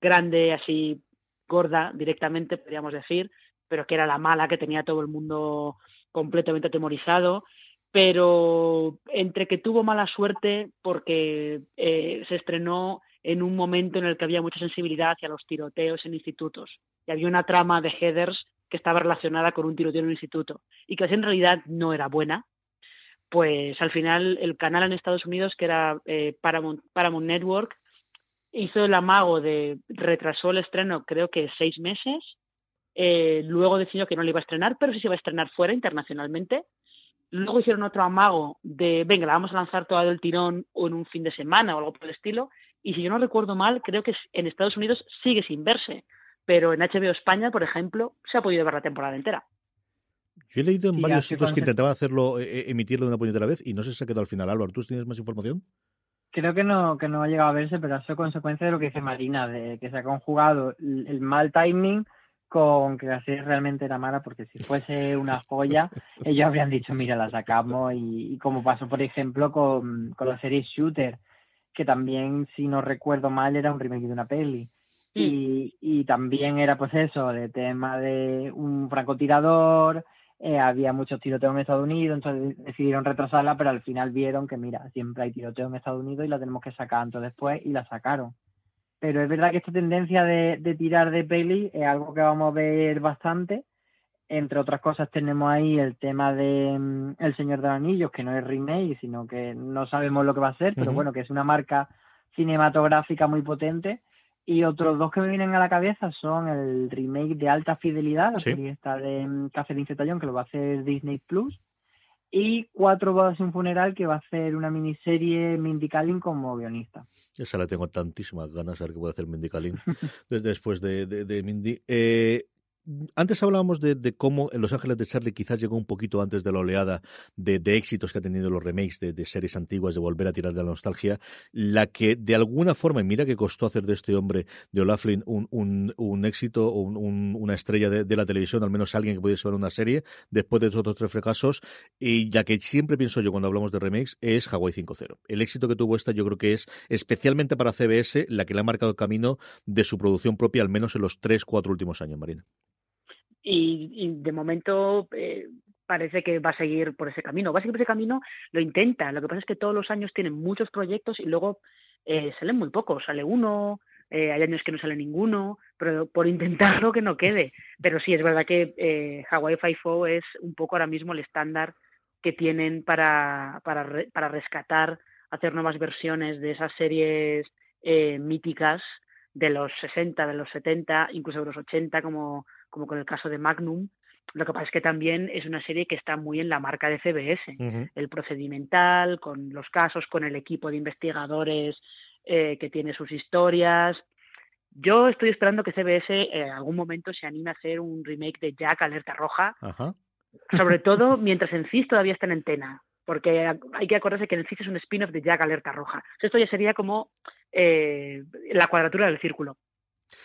grande, así gorda directamente, podríamos decir, pero que era la mala que tenía todo el mundo completamente atemorizado pero entre que tuvo mala suerte porque eh, se estrenó en un momento en el que había mucha sensibilidad hacia los tiroteos en institutos y había una trama de headers que estaba relacionada con un tiroteo en un instituto y que en realidad no era buena, pues al final el canal en Estados Unidos, que era eh, Paramount, Paramount Network, hizo el amago de retrasó el estreno creo que seis meses, eh, luego decidió que no le iba a estrenar, pero sí se iba a estrenar fuera internacionalmente Luego hicieron otro amago de, venga, la vamos a lanzar toda del tirón o en un fin de semana o algo por el estilo. Y si yo no recuerdo mal, creo que en Estados Unidos sigue sin verse. Pero en HBO España, por ejemplo, se ha podido ver la temporada entera. Yo he leído en varios sitios que intentaban hacerlo, eh, eh, emitirlo de una puñetera vez y no sé si se ha quedado al final. Álvaro, ¿tú tienes más información? Creo que no, que no ha llegado a verse, pero ha sido consecuencia de lo que dice Marina, de que se ha conjugado el mal timing con que la serie realmente era mala, porque si fuese una joya, ellos habrían dicho, mira, la sacamos, y, como pasó, por ejemplo, con, con, la serie Shooter, que también, si no recuerdo mal, era un remake de una peli. Y, y también era pues eso, de tema de un francotirador, eh, había muchos tiroteos en Estados Unidos, entonces decidieron retrasarla, pero al final vieron que, mira, siempre hay tiroteo en Estados Unidos y la tenemos que sacar entonces después, y la sacaron pero es verdad que esta tendencia de, tirar de peli es algo que vamos a ver bastante. Entre otras cosas tenemos ahí el tema de mm, El Señor de los Anillos, que no es remake, sino que no sabemos lo que va a ser, pero bueno, que es una marca cinematográfica muy potente. Y otros dos que me vienen a la cabeza son el remake de Alta Fidelidad, la serie esta de mm, Catherine Zeta-Jones, que lo va a hacer Disney Plus, y Cuatro bodas y un funeral que va a hacer una miniserie Mindy Kaling como guionista. Esa la tengo tantísimas ganas de ver qué puede hacer Mindy Kaling [LAUGHS] después de, de, de Mindy. Eh, antes hablábamos de, cómo en Los Ángeles de Charlie quizás llegó un poquito antes de la oleada de, éxitos que ha tenido los remakes de, series antiguas, de volver a tirar de la nostalgia, la que de alguna forma, y mira que costó hacer de este hombre, de Olaflin, un, éxito o una estrella de, la televisión, al menos alguien que pudiese ver una serie, después de esos otros tres fracasos, y ya que siempre pienso yo cuando hablamos de remakes, es Hawaii 5.0. El éxito que tuvo esta yo creo que es especialmente para CBS la que le ha marcado el camino de su producción propia, al menos en los tres, cuatro últimos años, Marina y, de momento eh, parece que va a seguir por ese camino. Va a seguir por ese camino, lo intenta. Lo que pasa es que todos los años tienen muchos proyectos y luego eh, salen muy pocos. Sale uno, eh, hay años que no sale ninguno, pero por intentarlo que no quede. Pero sí, es verdad que eh, Hawaii Five-O es un poco ahora mismo el estándar que tienen para, para, para rescatar, hacer nuevas versiones de esas series eh, míticas de los 60, de los 70, incluso de los 80, como, como con el caso de Magnum. Lo que pasa es que también es una serie que está muy en la marca de CBS, el procedimental, con los casos, con el equipo de investigadores eh, que tiene sus historias. Yo estoy esperando que CBS eh, en algún momento se anime a hacer un remake de Jack Alerta Roja, sobre [LAUGHS] todo mientras en CIS todavía está en antena, porque hay que acordarse que en CIS es un spin-off de Jack Alerta Roja. Esto ya sería como eh, la cuadratura del círculo.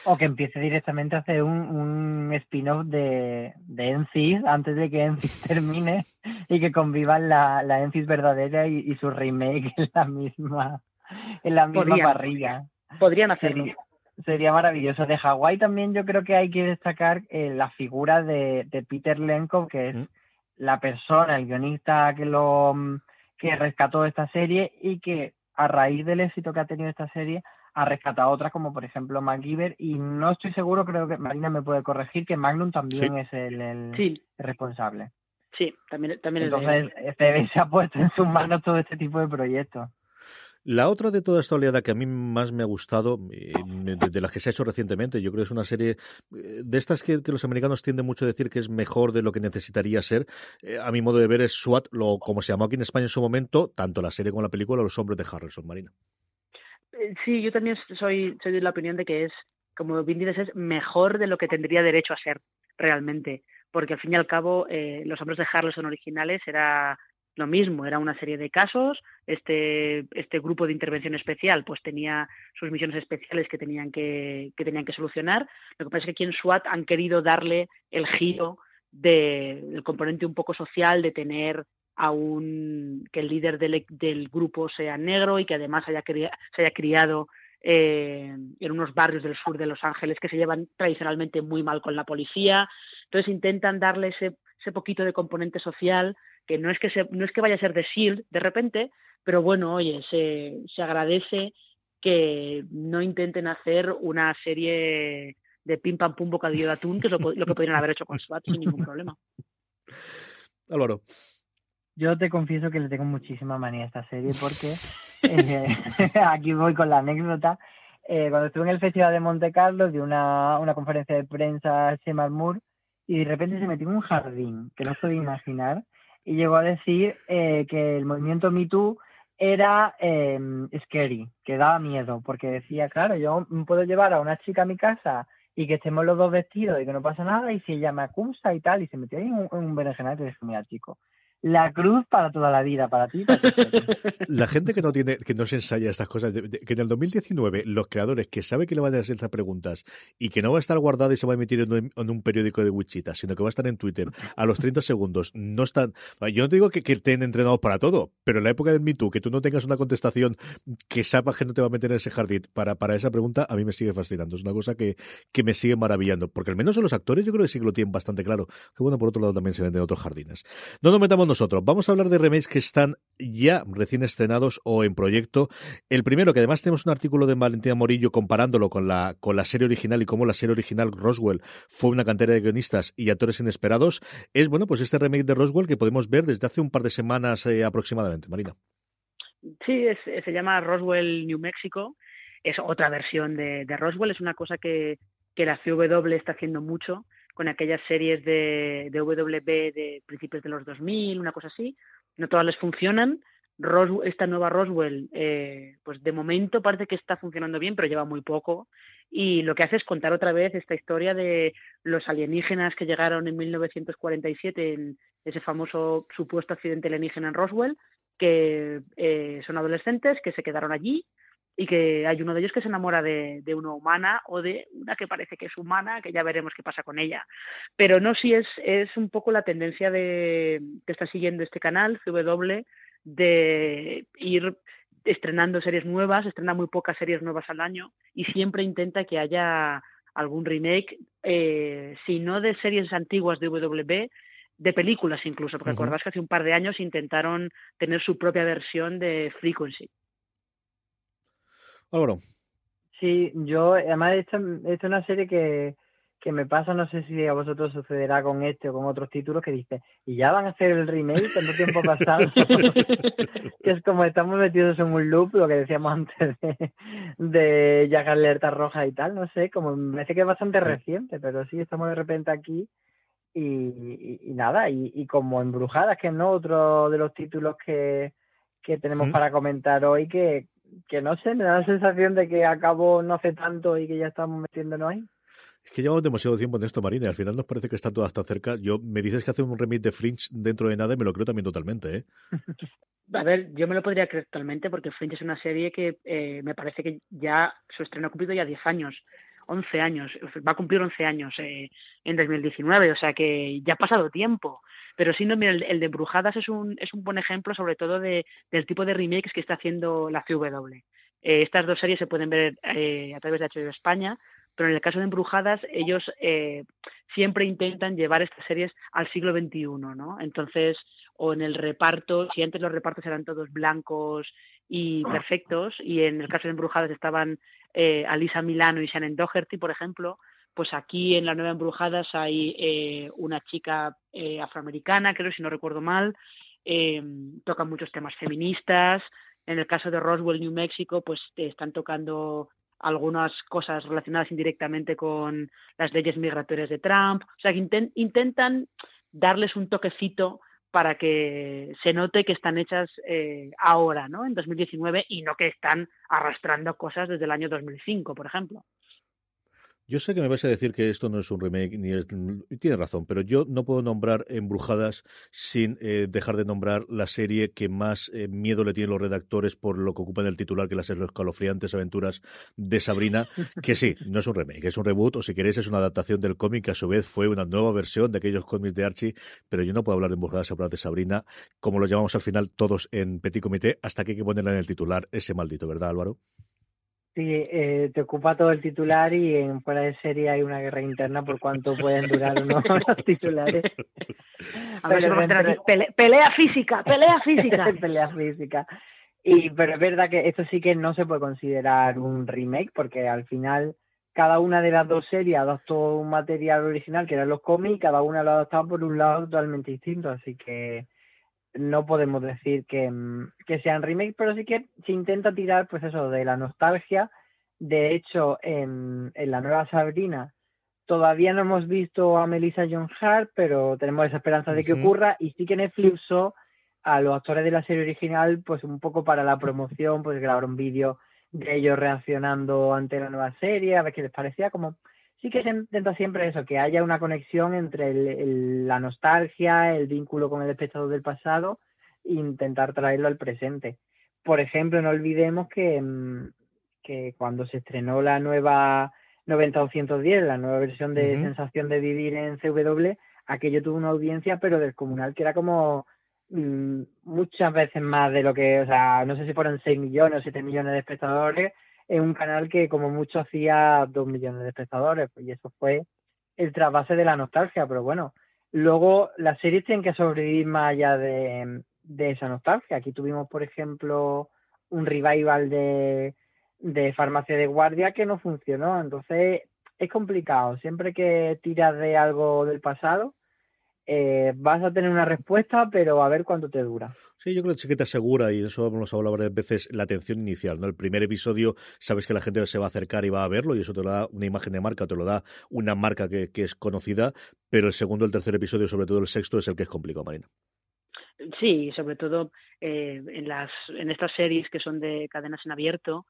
O que empiece directamente a hacer un, un spin-off de, de Encis antes de que Encis [LAUGHS] termine y que convivan la, la Encis verdadera y, y su remake en la misma en la misma parrilla. Podrían hacerlo. Sería, maravilloso. De Hawái también yo creo que hay que destacar eh, la figura de, de Peter Lenko, que es mm. la persona, el guionista que lo que rescató esta serie y que a raíz del éxito que ha tenido esta serie ha rescatado otras como por ejemplo MacGyver y no estoy seguro, creo que Marina me puede corregir que Magnum también es el, el, responsable. Sí, también, también Entonces, este se ha puesto en sus manos todo este tipo de proyectos. La otra de toda esta oleada que a mí más me ha gustado, de, las que se ha hecho recientemente, yo creo que es una serie eh, de estas que, los americanos tienden mucho a decir que es mejor de lo que necesitaría ser. Eh, a mi modo de ver es SWAT, lo, como se llamó aquí en España en su momento, tanto la serie como la película, Los hombres de Harrison, Marina. Sí, yo también soy, soy de la opinión de que es, como bien dices, es mejor de lo que tendría derecho a ser realmente, porque al fin y al cabo Los hombres de Harrison originales era lo mismo, era una serie de casos, este, este grupo de intervención especial pues tenía sus misiones especiales que tenían que, que tenían que solucionar. Lo que pasa es que aquí en SWAT han querido darle el giro del componente un poco social, de tener a un, que el líder del, del grupo sea negro y que además haya se haya criado eh, en unos barrios del sur de Los Ángeles que se llevan tradicionalmente muy mal con la policía. Entonces intentan darle ese, ese poquito de componente social que no es que, se, no es que vaya a ser de SHIELD de repente, pero bueno, oye, se, se agradece que no intenten hacer una serie de pim pam pum bocadillo de atún, que es lo, lo que podrían haber hecho con SWAT sin ningún problema. [LAUGHS] Álvaro. Yo te confieso que le tengo muchísima manía a esta serie porque eh, [LAUGHS] aquí voy con la anécdota. Eh, cuando estuve en el Festival de Monte Carlo, de una, una conferencia de prensa Shemar Moore y de repente se metió en un jardín que no podía imaginar y llegó a decir eh, que el movimiento Me Too era eh, scary, que daba miedo, porque decía, claro, yo puedo llevar a una chica a mi casa y que estemos los dos vestidos y que no pasa nada, y si ella me acusa y tal, y se metió ahí en un, en un berenjenal y dije, mira, chico, la cruz para toda la vida, para ti. [LAUGHS] la gente que no tiene, que no se ensaya estas cosas, que en el 2019 los creadores que saben que le van a hacer estas preguntas y que no va a estar guardado y se va a emitir en un, periódico de Wichita, sino que va a estar en Twitter a los 30 segundos, no están. Yo no te digo que, que estén entrenados para todo, pero en la época del Me Too, que tú no tengas una contestación que sepas que no te va a meter en ese jardín para, para esa pregunta, a mí me sigue fascinando. Es una cosa que, que me sigue maravillando, porque al menos en los actores yo creo que sí que lo tienen bastante claro. Que bueno, por otro lado también se venden otros jardines. No nos metamos nosotros. Vamos a hablar de remakes que están ya recién estrenados o en proyecto. El primero, que además tenemos un artículo de Valentina Morillo comparándolo con la, con la serie original y cómo la serie original Roswell fue una cantera de guionistas y actores inesperados, es bueno, pues este remake de Roswell que podemos ver desde hace un par de semanas eh, aproximadamente. Marina. Sí, se llama Roswell New Mexico. Es otra versión de, de Roswell. Es una cosa que, que la CW está haciendo mucho con aquellas series de, de WB de principios de los 2000, una cosa así. No todas les funcionan. esta nueva Roswell, eh, pues de momento parece que está funcionando bien, pero lleva muy poco. Y lo que hace es contar otra vez esta historia de los alienígenas que llegaron en 1947 en ese famoso supuesto accidente alienígena en Roswell, que eh, son adolescentes que se quedaron allí y que hay uno de ellos que se enamora de, de, una humana o de una que parece que es humana, que ya veremos qué pasa con ella. Pero no, si es, es un poco la tendencia de, que está siguiendo este canal, CW, de ir estrenando series nuevas, estrena muy pocas series nuevas al año y siempre intenta que haya algún remake, eh, si no de series antiguas de WB, de películas incluso, porque uh que hace un par de años intentaron tener su propia versión de Frequency. Álvaro. Sí, yo, además, esta, esta es una serie que, que me pasa, no sé si a vosotros sucederá con este o con otros títulos, que dice, y ya van a hacer el remake, tanto tiempo pasado, [LAUGHS] que es como estamos metidos en un loop, lo que decíamos antes de, de Jack Alerta Roja y tal, no sé, como me parece que es bastante reciente, pero sí, estamos de repente aquí y, y, nada, y, y, como Embrujadas, que ¿no? otro de los títulos que, que tenemos para comentar hoy, que, que no sé, me da la sensación de que acabó no hace tanto y que ya estamos metiéndonos ahí. Es que llevamos demasiado tiempo en esto, Marina, y al final nos parece que está todo hasta cerca. Yo me dices que hace un remake de Fringe dentro de nada y me lo creo también totalmente, ¿eh? [LAUGHS] A ver, yo me lo podría creer totalmente porque Fringe es una serie que eh, me parece que ya su estreno ha cumplido ya 10 años, 11 años, va a cumplir 11 años eh, en 2019, o sea que ya ha pasado tiempo. Pero sí, no, mira, el, de Brujadas es un, es un buen ejemplo sobre todo de, del tipo de remakes que está haciendo la CW. Eh, estas dos series se pueden ver a través de HBO España pero en el caso de Embrujadas ellos eh, siempre intentan llevar estas series al siglo XXI, ¿no? Entonces, o en el reparto, si antes los repartos eran todos blancos y perfectos, y en el caso de Embrujadas estaban eh, Alisa Milano y Shannon Doherty, por ejemplo, pues aquí en la nueva Embrujadas hay eh, una chica eh, afroamericana, creo, si no recuerdo mal, eh, tocan muchos temas feministas, en el caso de Roswell, New Mexico, pues están tocando algunas cosas relacionadas indirectamente con las leyes migratorias de Trump. O sea, que intentan darles un toquecito para que se note que están hechas eh, ahora, ¿no? En 2019 y no que están arrastrando cosas desde el año 2005, por ejemplo. Yo sé que me vas a decir que esto no es un remake, ni es. Tienes razón, pero yo no puedo nombrar Embrujadas sin eh, dejar de nombrar la serie que más eh, miedo le tienen los redactores por lo que ocupan el titular, que las escalofriantes aventuras de Sabrina. Que sí, no es un remake, es un reboot, o si queréis, es una adaptación del cómic, que a su vez fue una nueva versión de aquellos cómics de Archie, pero yo no puedo hablar de Embrujadas, hablar de Sabrina, como lo llamamos al final todos en Petit Comité, hasta que hay que ponerla en el titular, ese maldito, ¿verdad, Álvaro? Sí, eh, te ocupa todo el titular y en fuera de serie hay una guerra interna por cuánto pueden durar unos [LAUGHS] los titulares. A ver, pelea, física, pelea física. [LAUGHS] pelea física. Y, pero es verdad que esto sí que no se puede considerar un remake porque al final cada una de las dos series adaptó un material original que eran los cómics y cada una lo ha adaptado por un lado totalmente distinto. Así que no podemos decir que, mm, que sean remake, pero sí que se intenta tirar, pues eso, de la nostalgia. De hecho, en, en la nueva Sabrina todavía no hemos visto a Melissa John Hart, pero tenemos esa esperanza de que ocurra. Y sí que Netflix usó a los actores de la serie original, pues un poco para la promoción, pues grabar un vídeo de ellos reaccionando ante la nueva serie, a ver qué les parecía, como sí que se intenta siempre eso, que haya una conexión entre la nostalgia, el vínculo con el espectador del pasado e intentar traerlo al presente. Por ejemplo, no olvidemos que, mm, que cuando se estrenó la nueva 90-210, la nueva versión de Sensación de Vivir en CW, aquello tuvo una audiencia, pero descomunal, que era como mm, muchas veces más de lo que, o sea, no sé si fueron 6 millones o 7 millones de espectadores, en un canal que como mucho hacía dos millones de espectadores, pues, y eso fue el trasvase de la nostalgia, pero bueno, luego las series tienen que sobrevivir más allá de, de esa nostalgia. Aquí tuvimos, por ejemplo, un revival de, de Farmacia de Guardia que no funcionó, entonces es complicado, siempre que tiras de algo del pasado, eh, vas a tener una respuesta, pero a ver cuánto te dura. Sí, yo creo que sí que te asegura, y eso hemos hablado varias veces, la atención inicial. ¿no? El primer episodio sabes que la gente se va a acercar y va a verlo, y eso te lo da una imagen de marca, te lo da una marca que, es conocida, pero el segundo, el tercer episodio, sobre todo el sexto, es el que es complicado, Marina. Sí, sobre todo eh, en, las, en estas series que son de cadenas en abierto,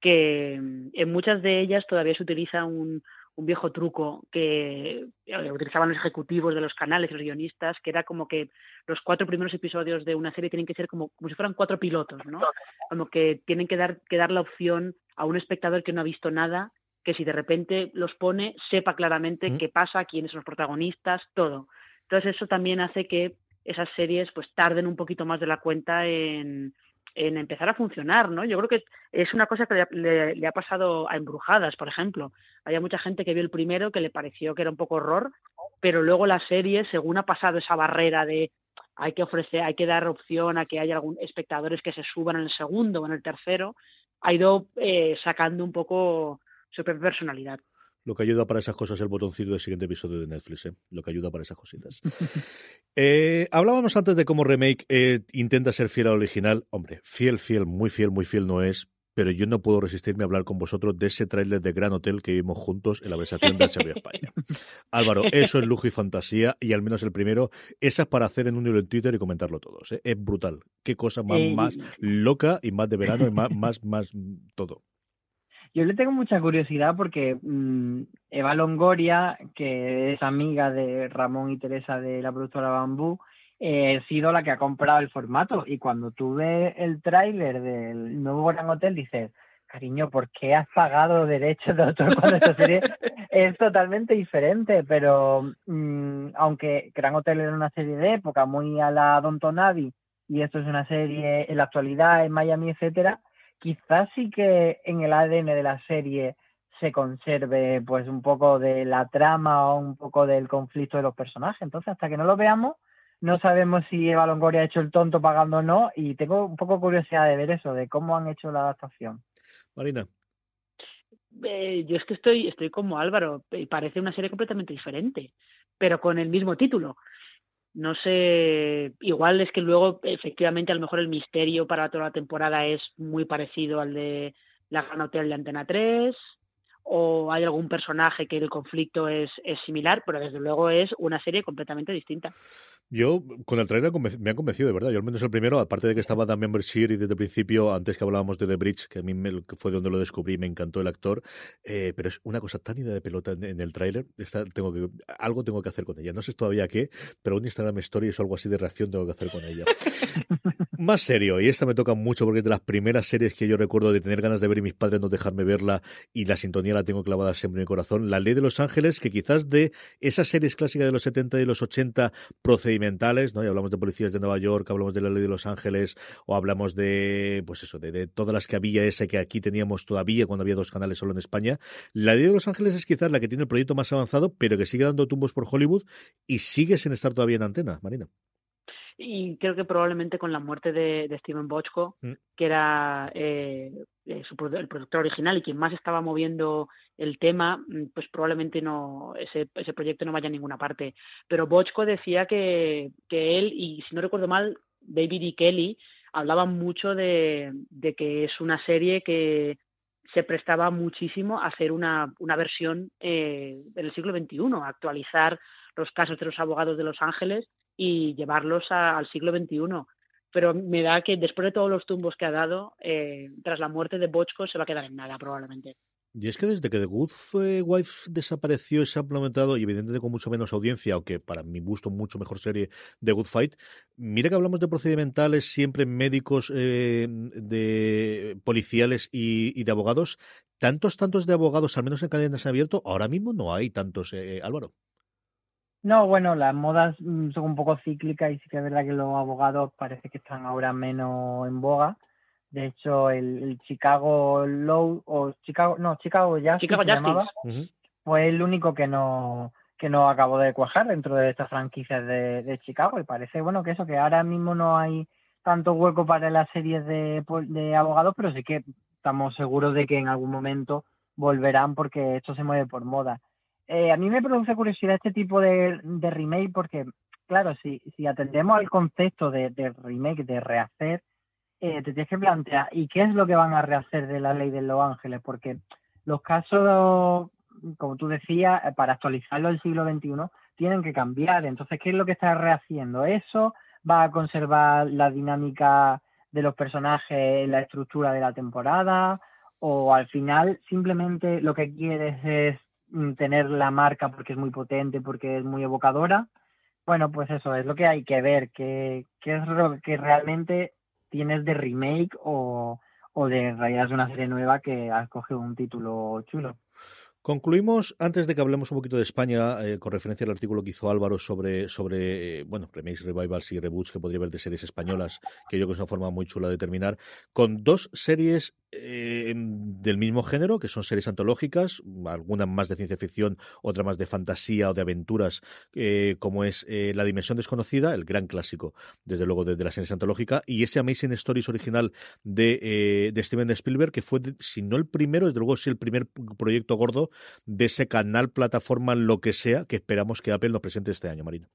que en muchas de ellas todavía se utiliza un, un viejo truco que eh, utilizaban los ejecutivos de los canales, los guionistas, que era como que los cuatro primeros episodios de una serie tienen que ser como, como si fueran cuatro pilotos, ¿no? Como que tienen que dar, que dar la opción a un espectador que no ha visto nada, que si de repente los pone, sepa claramente qué pasa, quiénes son los protagonistas, todo. Entonces eso también hace que esas series pues tarden un poquito más de la cuenta en, en empezar a funcionar, ¿no? Yo creo que es una cosa que le, ha pasado a Embrujadas, por ejemplo. Había mucha gente que vio el primero que le pareció que era un poco horror pero luego la serie, según ha pasado esa barrera de hay que ofrecer, hay que dar opción a que haya algún espectadores que se suban en el segundo o en el tercero, ha ido eh, sacando un poco su propia personalidad. Lo que ayuda para esas cosas es el botoncito del siguiente episodio de Netflix, ¿eh? Lo que ayuda para esas cositas. [LAUGHS] eh, hablábamos antes de cómo remake eh, intenta ser fiel al original. Hombre, fiel, fiel, muy fiel, muy fiel no es, pero yo no puedo resistirme a hablar con vosotros de ese tráiler de Gran Hotel que vimos juntos en la presentación de HBO España. [LAUGHS] Álvaro, eso es lujo y fantasía, y al menos el primero, esa es para hacer en un hilo en Twitter y comentarlo todos. ¿eh? Es brutal. Qué cosa más, más loca y más de verano y más, más, más todo. Yo le tengo mucha curiosidad porque mm, Eva Longoria, que es amiga de Ramón y Teresa de la productora Bambú, eh, ha sido la que ha comprado el formato. Y cuando tú ves el tráiler del nuevo Gran Hotel, dices, cariño, ¿por qué has pagado derechos de autor cuando esta serie [LAUGHS] es totalmente diferente? Pero mm, aunque Gran Hotel era una serie de época muy a la Don Abbey y esto es una serie en la actualidad en Miami, etcétera, quizás sí que en el ADN de la serie se conserve pues un poco de la trama o un poco del conflicto de los personajes. Entonces, hasta que no lo veamos, no sabemos si Eva Longoria ha hecho el tonto pagando o no y tengo un poco curiosidad de ver eso, de cómo han hecho la adaptación. Marina. Eh, yo es que estoy, estoy como Álvaro, y parece una serie completamente diferente, pero con el mismo título. No sé, igual es que luego efectivamente a lo mejor el misterio para toda la temporada es muy parecido al de La Gran Hotel de Antena 3, o hay algún personaje que el conflicto es, es similar, pero desde luego es una serie completamente distinta. Yo, con el trailer me han convencido, de verdad. Yo al menos el primero, aparte de que estaba Dan Membership y desde el principio, antes que hablábamos de The Bridge, que a mí me, fue donde lo descubrí, me encantó el actor, eh, pero es una cosa tan ida de pelota en, en el tráiler, tengo que, algo tengo que hacer con ella. No sé todavía qué, pero un Instagram Stories o algo así de reacción tengo que hacer con ella. [LAUGHS] Más serio, y esta me toca mucho porque es de las primeras series que yo recuerdo de tener ganas de ver y mis padres no dejarme verla y la sintonía la tengo clavada siempre en mi corazón. La Ley de los Ángeles, que quizás de esas series clásicas de los 70 y los 80 procedimentales, ¿no? Y hablamos de policías de Nueva York, hablamos de la Ley de los Ángeles o hablamos de, pues eso, de, de todas las que había ese que aquí teníamos todavía cuando había dos canales solo en España. La Ley de los Ángeles es quizás la que tiene el proyecto más avanzado, pero que sigue dando tumbos por Hollywood y sigue sin estar todavía en antena, Marina. Y creo que probablemente con la muerte de, de Steven Bochco, Mm. que era eh, eh, su el productor original y quien más estaba moviendo el tema, mm, pues probablemente no ese, ese proyecto no vaya a ninguna parte. Pero Bochco decía que, que él, y si no recuerdo mal, David y Kelly hablaban mucho de, de que es una serie que se prestaba muchísimo a hacer una, una versión eh, del siglo XXI, a actualizar los casos de los abogados de Los Ángeles y llevarlos a- al siglo XXI. Pero me da que después de todos los tumbos que ha dado, eh, tras la muerte de Bochco se va a quedar en nada probablemente. Y es que desde que The Good eh, Wife desapareció y se ha implementado, y evidentemente con mucho menos audiencia, aunque para mi gusto mucho mejor serie The Good Fight, mira que hablamos de procedimentales, siempre médicos, eh, de policiales y, y de abogados. Tantos, tantos de abogados, al menos en cadenas en abierto, ahora mismo no hay tantos, eh, Álvaro. No, bueno, las modas mm, son un poco cíclicas y sí que es verdad que los abogados parece que están ahora menos en boga. De hecho, el, el Chicago Law o Chicago, no, Chicago Justice Chicago se llamaba, fue el único que no que no acabó de cuajar dentro de estas franquicias de, de Chicago y parece bueno que eso que ahora mismo no hay tanto hueco para las series de, de abogados, pero sí que estamos seguros de que en algún momento volverán porque esto se mueve por moda. Eh, a mí me produce curiosidad este tipo de, remake porque, claro, si, si atendemos al concepto de, remake, de rehacer, eh, te tienes que plantear, ¿y qué es lo que van a rehacer de la ley de Los Ángeles? Porque los casos, como tú decías, eh, para actualizarlo al siglo XXI, tienen que cambiar. Entonces, ¿qué es lo que está rehaciendo? ¿Eso va a conservar la dinámica de los personajes, la estructura de la temporada? ¿O al final simplemente lo que quieres es tener la marca porque es muy potente, porque es muy evocadora? Bueno, pues eso es lo que hay que ver, qué, es lo que realmente tienes de remake o, o de realidad es una serie nueva que has cogido un título chulo. Concluimos, antes de que hablemos un poquito de España, eh, con referencia al artículo que hizo Álvaro sobre, sobre eh, bueno, remakes, revivals y reboots que podría haber de series españolas, que yo creo que es una forma muy chula de terminar, con dos series eh, del mismo género, que son series antológicas, algunas más de ciencia ficción, otras más de fantasía o de aventuras, eh, como es eh, La Dimensión Desconocida, el gran clásico, desde luego, de, de la serie antológica, y ese Amazing Stories original de, de Steven Spielberg, que fue, si no el primero, desde luego sí el primer proyecto gordo de ese canal, plataforma, lo que sea, que esperamos que Apple nos presente este año, Marina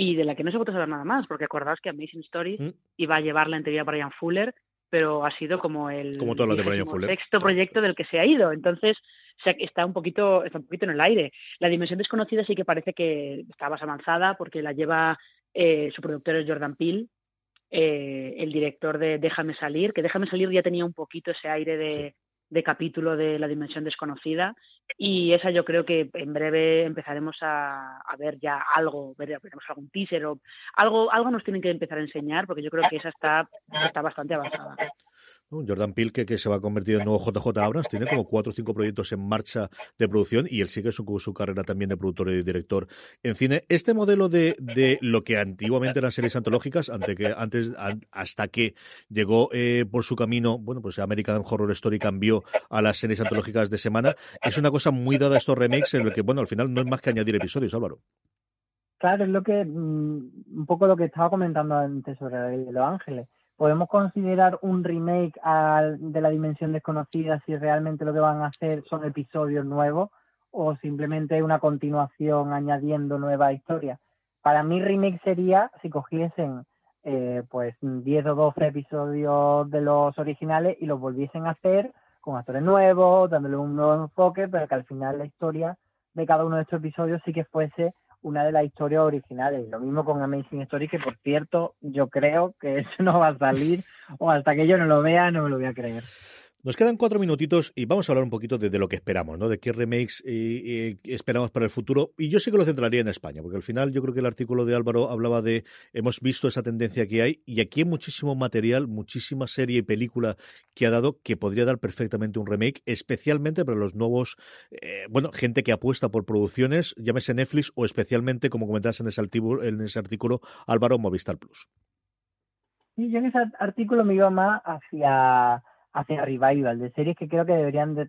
y de la que no se puede saber nada más, porque acordaos que Amazing Stories mm. iba a llevar la entrevista a Brian Fuller, pero ha sido como el como sexto proyecto del que se ha ido. Entonces está un poquito está un poquito en el aire. La dimensión desconocida sí que parece que está más avanzada porque la lleva eh, su productor es Jordan Peele, eh, el director de Déjame salir, que Déjame salir ya tenía un poquito ese aire de, de capítulo de la dimensión desconocida y esa yo creo que en breve empezaremos a, a ver ya algo, veremos algún teaser o algo, algo nos tienen que empezar a enseñar porque yo creo que esa está, está bastante avanzada. Jordan Peele, que, se va a convertir en nuevo JJ Abrams, tiene como cuatro o cinco proyectos en marcha de producción y él sigue su, su carrera también de productor y director en cine. Este modelo de, de lo que antiguamente eran series antológicas, que, antes, hasta que llegó eh, por su camino, bueno, pues American Horror Story cambió a las series antológicas de semana, es una cosa muy dada a estos remakes en el que, bueno, al final no es más que añadir episodios, Álvaro. Claro, es lo que, mm, un poco lo que estaba comentando antes sobre Los Ángeles ¿Podemos considerar un remake de la dimensión desconocida si realmente lo que van a hacer son episodios nuevos o simplemente una continuación añadiendo nuevas historias? Para mí remake sería si cogiesen eh, pues 10 o 12 episodios de los originales y los volviesen a hacer con actores nuevos, dándole un nuevo enfoque, pero que al final la historia de cada uno de estos episodios sí que fuese una de las historias originales. Lo mismo con Amazing Stories, que por cierto, yo creo que [LAUGHS] eso no va a salir, o hasta que yo no lo vea, no me lo voy a creer. Nos quedan cuatro minutitos y vamos a hablar un poquito de, lo que esperamos, ¿no? De qué remakes eh, eh, esperamos para el futuro. Y yo sí que lo centraría en España, porque al final yo creo que el artículo de Álvaro hablaba de hemos visto esa tendencia que hay y aquí hay muchísimo material, muchísima serie y película que ha dado que podría dar perfectamente un remake, especialmente para los nuevos, eh, bueno, gente que apuesta por producciones, llámese Netflix o especialmente, como comentabas en ese, artículo, en ese artículo, Álvaro Movistar Plus. Y yo en ese artículo me iba más hacia hacia revival, de series que creo que deberían de,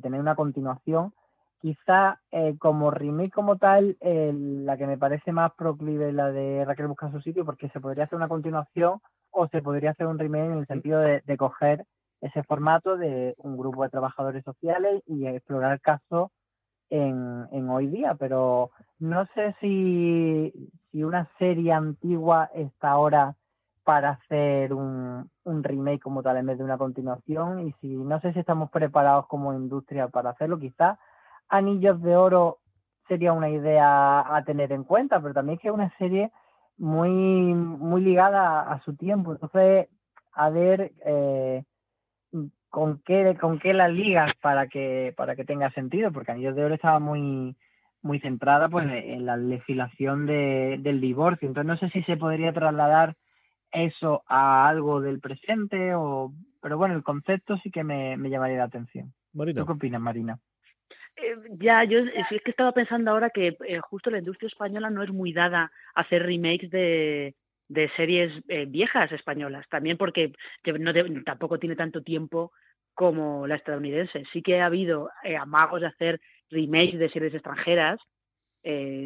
tener una continuación. Quizá eh, como remake como tal, la que me parece más proclive es la de Raquel busca su sitio, porque se podría hacer una continuación o se podría hacer un remake en el sentido de, coger ese formato de un grupo de trabajadores sociales y explorar casos en, en hoy día, pero no sé si, si una serie antigua está ahora para hacer un, remake como tal en vez de una continuación. Y si no sé si estamos preparados como industria para hacerlo quizás Anillos de Oro sería una idea a tener en cuenta pero también es que es una serie muy muy ligada a, su tiempo. Entonces a ver eh, con qué con qué la ligas para que para que tenga sentido porque Anillos de Oro estaba muy muy centrada pues en la legislación de, del divorcio. Entonces no sé si se podría trasladar eso a algo del presente o pero bueno el concepto sí que me, llamaría la atención Marina. qué opinas Marina? Eh, ya, yo sí es que estaba pensando ahora que eh, justo la industria española no es muy dada a hacer remakes de, de series eh, viejas españolas, también porque no tampoco tiene tanto tiempo como la estadounidense. Sí que ha habido amagos de hacer remakes de series extranjeras.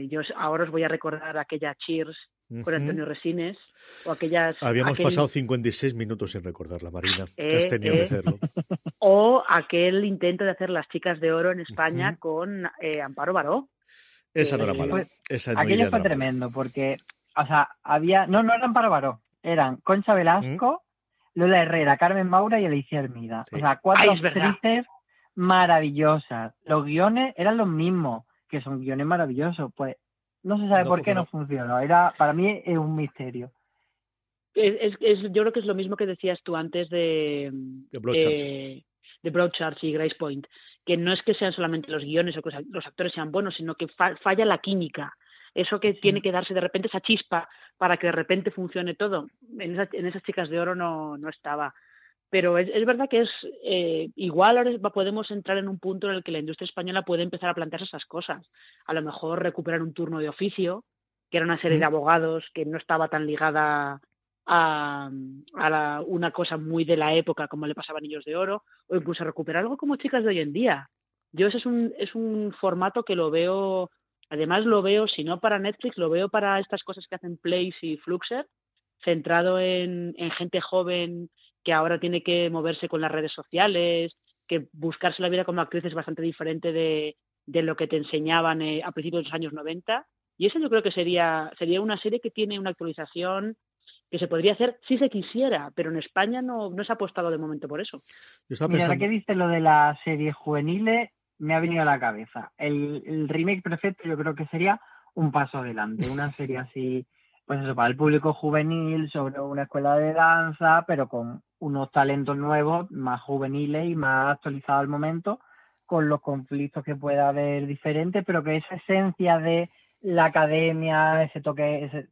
Yo ahora os voy a recordar aquella Cheers con Antonio Resines o aquellas habíamos pasado 56 minutos sin recordarla Marina. Eh, has tenido que hacerlo o aquel intento de hacer las chicas de oro en España con eh, Amparo Baró. Esa no era mala. pues, aquello fue tremendo porque o sea había no no eran Amparo Baró eran Concha Velasco Lola Herrera Carmen Maura y Alicia Hermida. O sea cuatro actrices maravillosas. Los guiones eran los mismos que son guiones maravillosos pues no se sabe por qué no funcionó. Era, para mí es un misterio. Es, es, yo creo que es lo mismo que decías tú antes de, de, Broadchurch, y Grace Point, que no es que sean solamente los guiones o que los actores sean buenos, sino que falla la química. Eso que tiene que darse de repente esa chispa para que de repente funcione todo. En, en esas chicas de oro no, no estaba pero es, es, verdad que es eh, igual ahora podemos entrar en un punto en el que la industria española puede empezar a plantearse esas cosas. A lo mejor recuperar un turno de oficio, que era una serie de abogados que no estaba tan ligada a, a una cosa muy de la época como le pasaba a Niños de Oro o incluso recuperar algo como Chicas de hoy en día. Yo ese es un, es un formato que lo veo, además lo veo, si no para Netflix, lo veo para estas cosas que hacen Place y Fluxer, centrado en, en gente joven que ahora tiene que moverse con las redes sociales, que buscarse la vida como actriz es bastante diferente de, de lo que te enseñaban eh, a principios de los años 90. Y eso yo creo que sería, sería una serie que tiene una actualización que se podría hacer si se quisiera, pero en España no, no se ha apostado de momento por eso. Mira, que viste lo de las series juveniles, me ha venido a la cabeza. El, el remake perfecto yo creo que sería un paso adelante, una serie así, pues eso, para el público juvenil, sobre una escuela de danza, pero con unos talentos nuevos, más juveniles y más actualizados al momento, con los conflictos que pueda haber diferentes, pero que esa esencia de la academia, ese toque, ese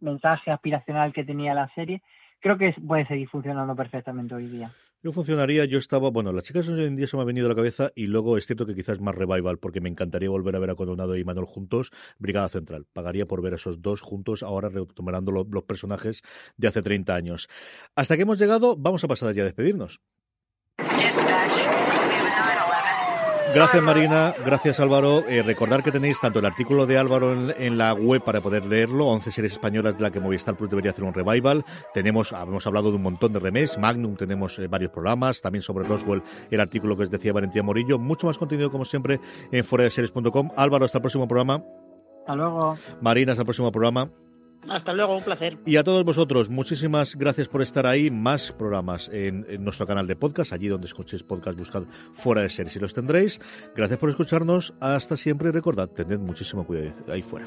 mensaje aspiracional que tenía la serie, creo que puede seguir funcionando perfectamente hoy día. Yo funcionaría, yo estaba, bueno, las chicas hoy en día se me ha venido a la cabeza y luego es cierto que quizás más revival porque me encantaría volver a ver a Condonado y Manuel juntos, Brigada Central. Pagaría por ver a esos dos juntos ahora retomando los, los personajes de hace 30 años. Hasta que hemos llegado, vamos a pasar ya a despedirnos. Gracias Marina, gracias Álvaro. Eh, recordar que tenéis tanto el artículo de Álvaro en, en, la web para poder leerlo, 11 series españolas de la que Movistar Plus debería hacer un revival. Tenemos, hemos hablado de un montón de remakes, Magnum tenemos eh, varios programas, también sobre Roswell el artículo que os decía Valentina Morillo. Mucho más contenido como siempre en foradeseries.com. Álvaro, hasta el próximo programa. Hasta luego. Marina, hasta el próximo programa. Hasta luego, un placer. Y a todos vosotros, muchísimas gracias por estar ahí. Más programas en, nuestro canal de podcast, allí donde escuchéis podcast, buscad fuera de series y los tendréis. Gracias por escucharnos. Hasta siempre recordad, tened muchísimo cuidado ahí fuera.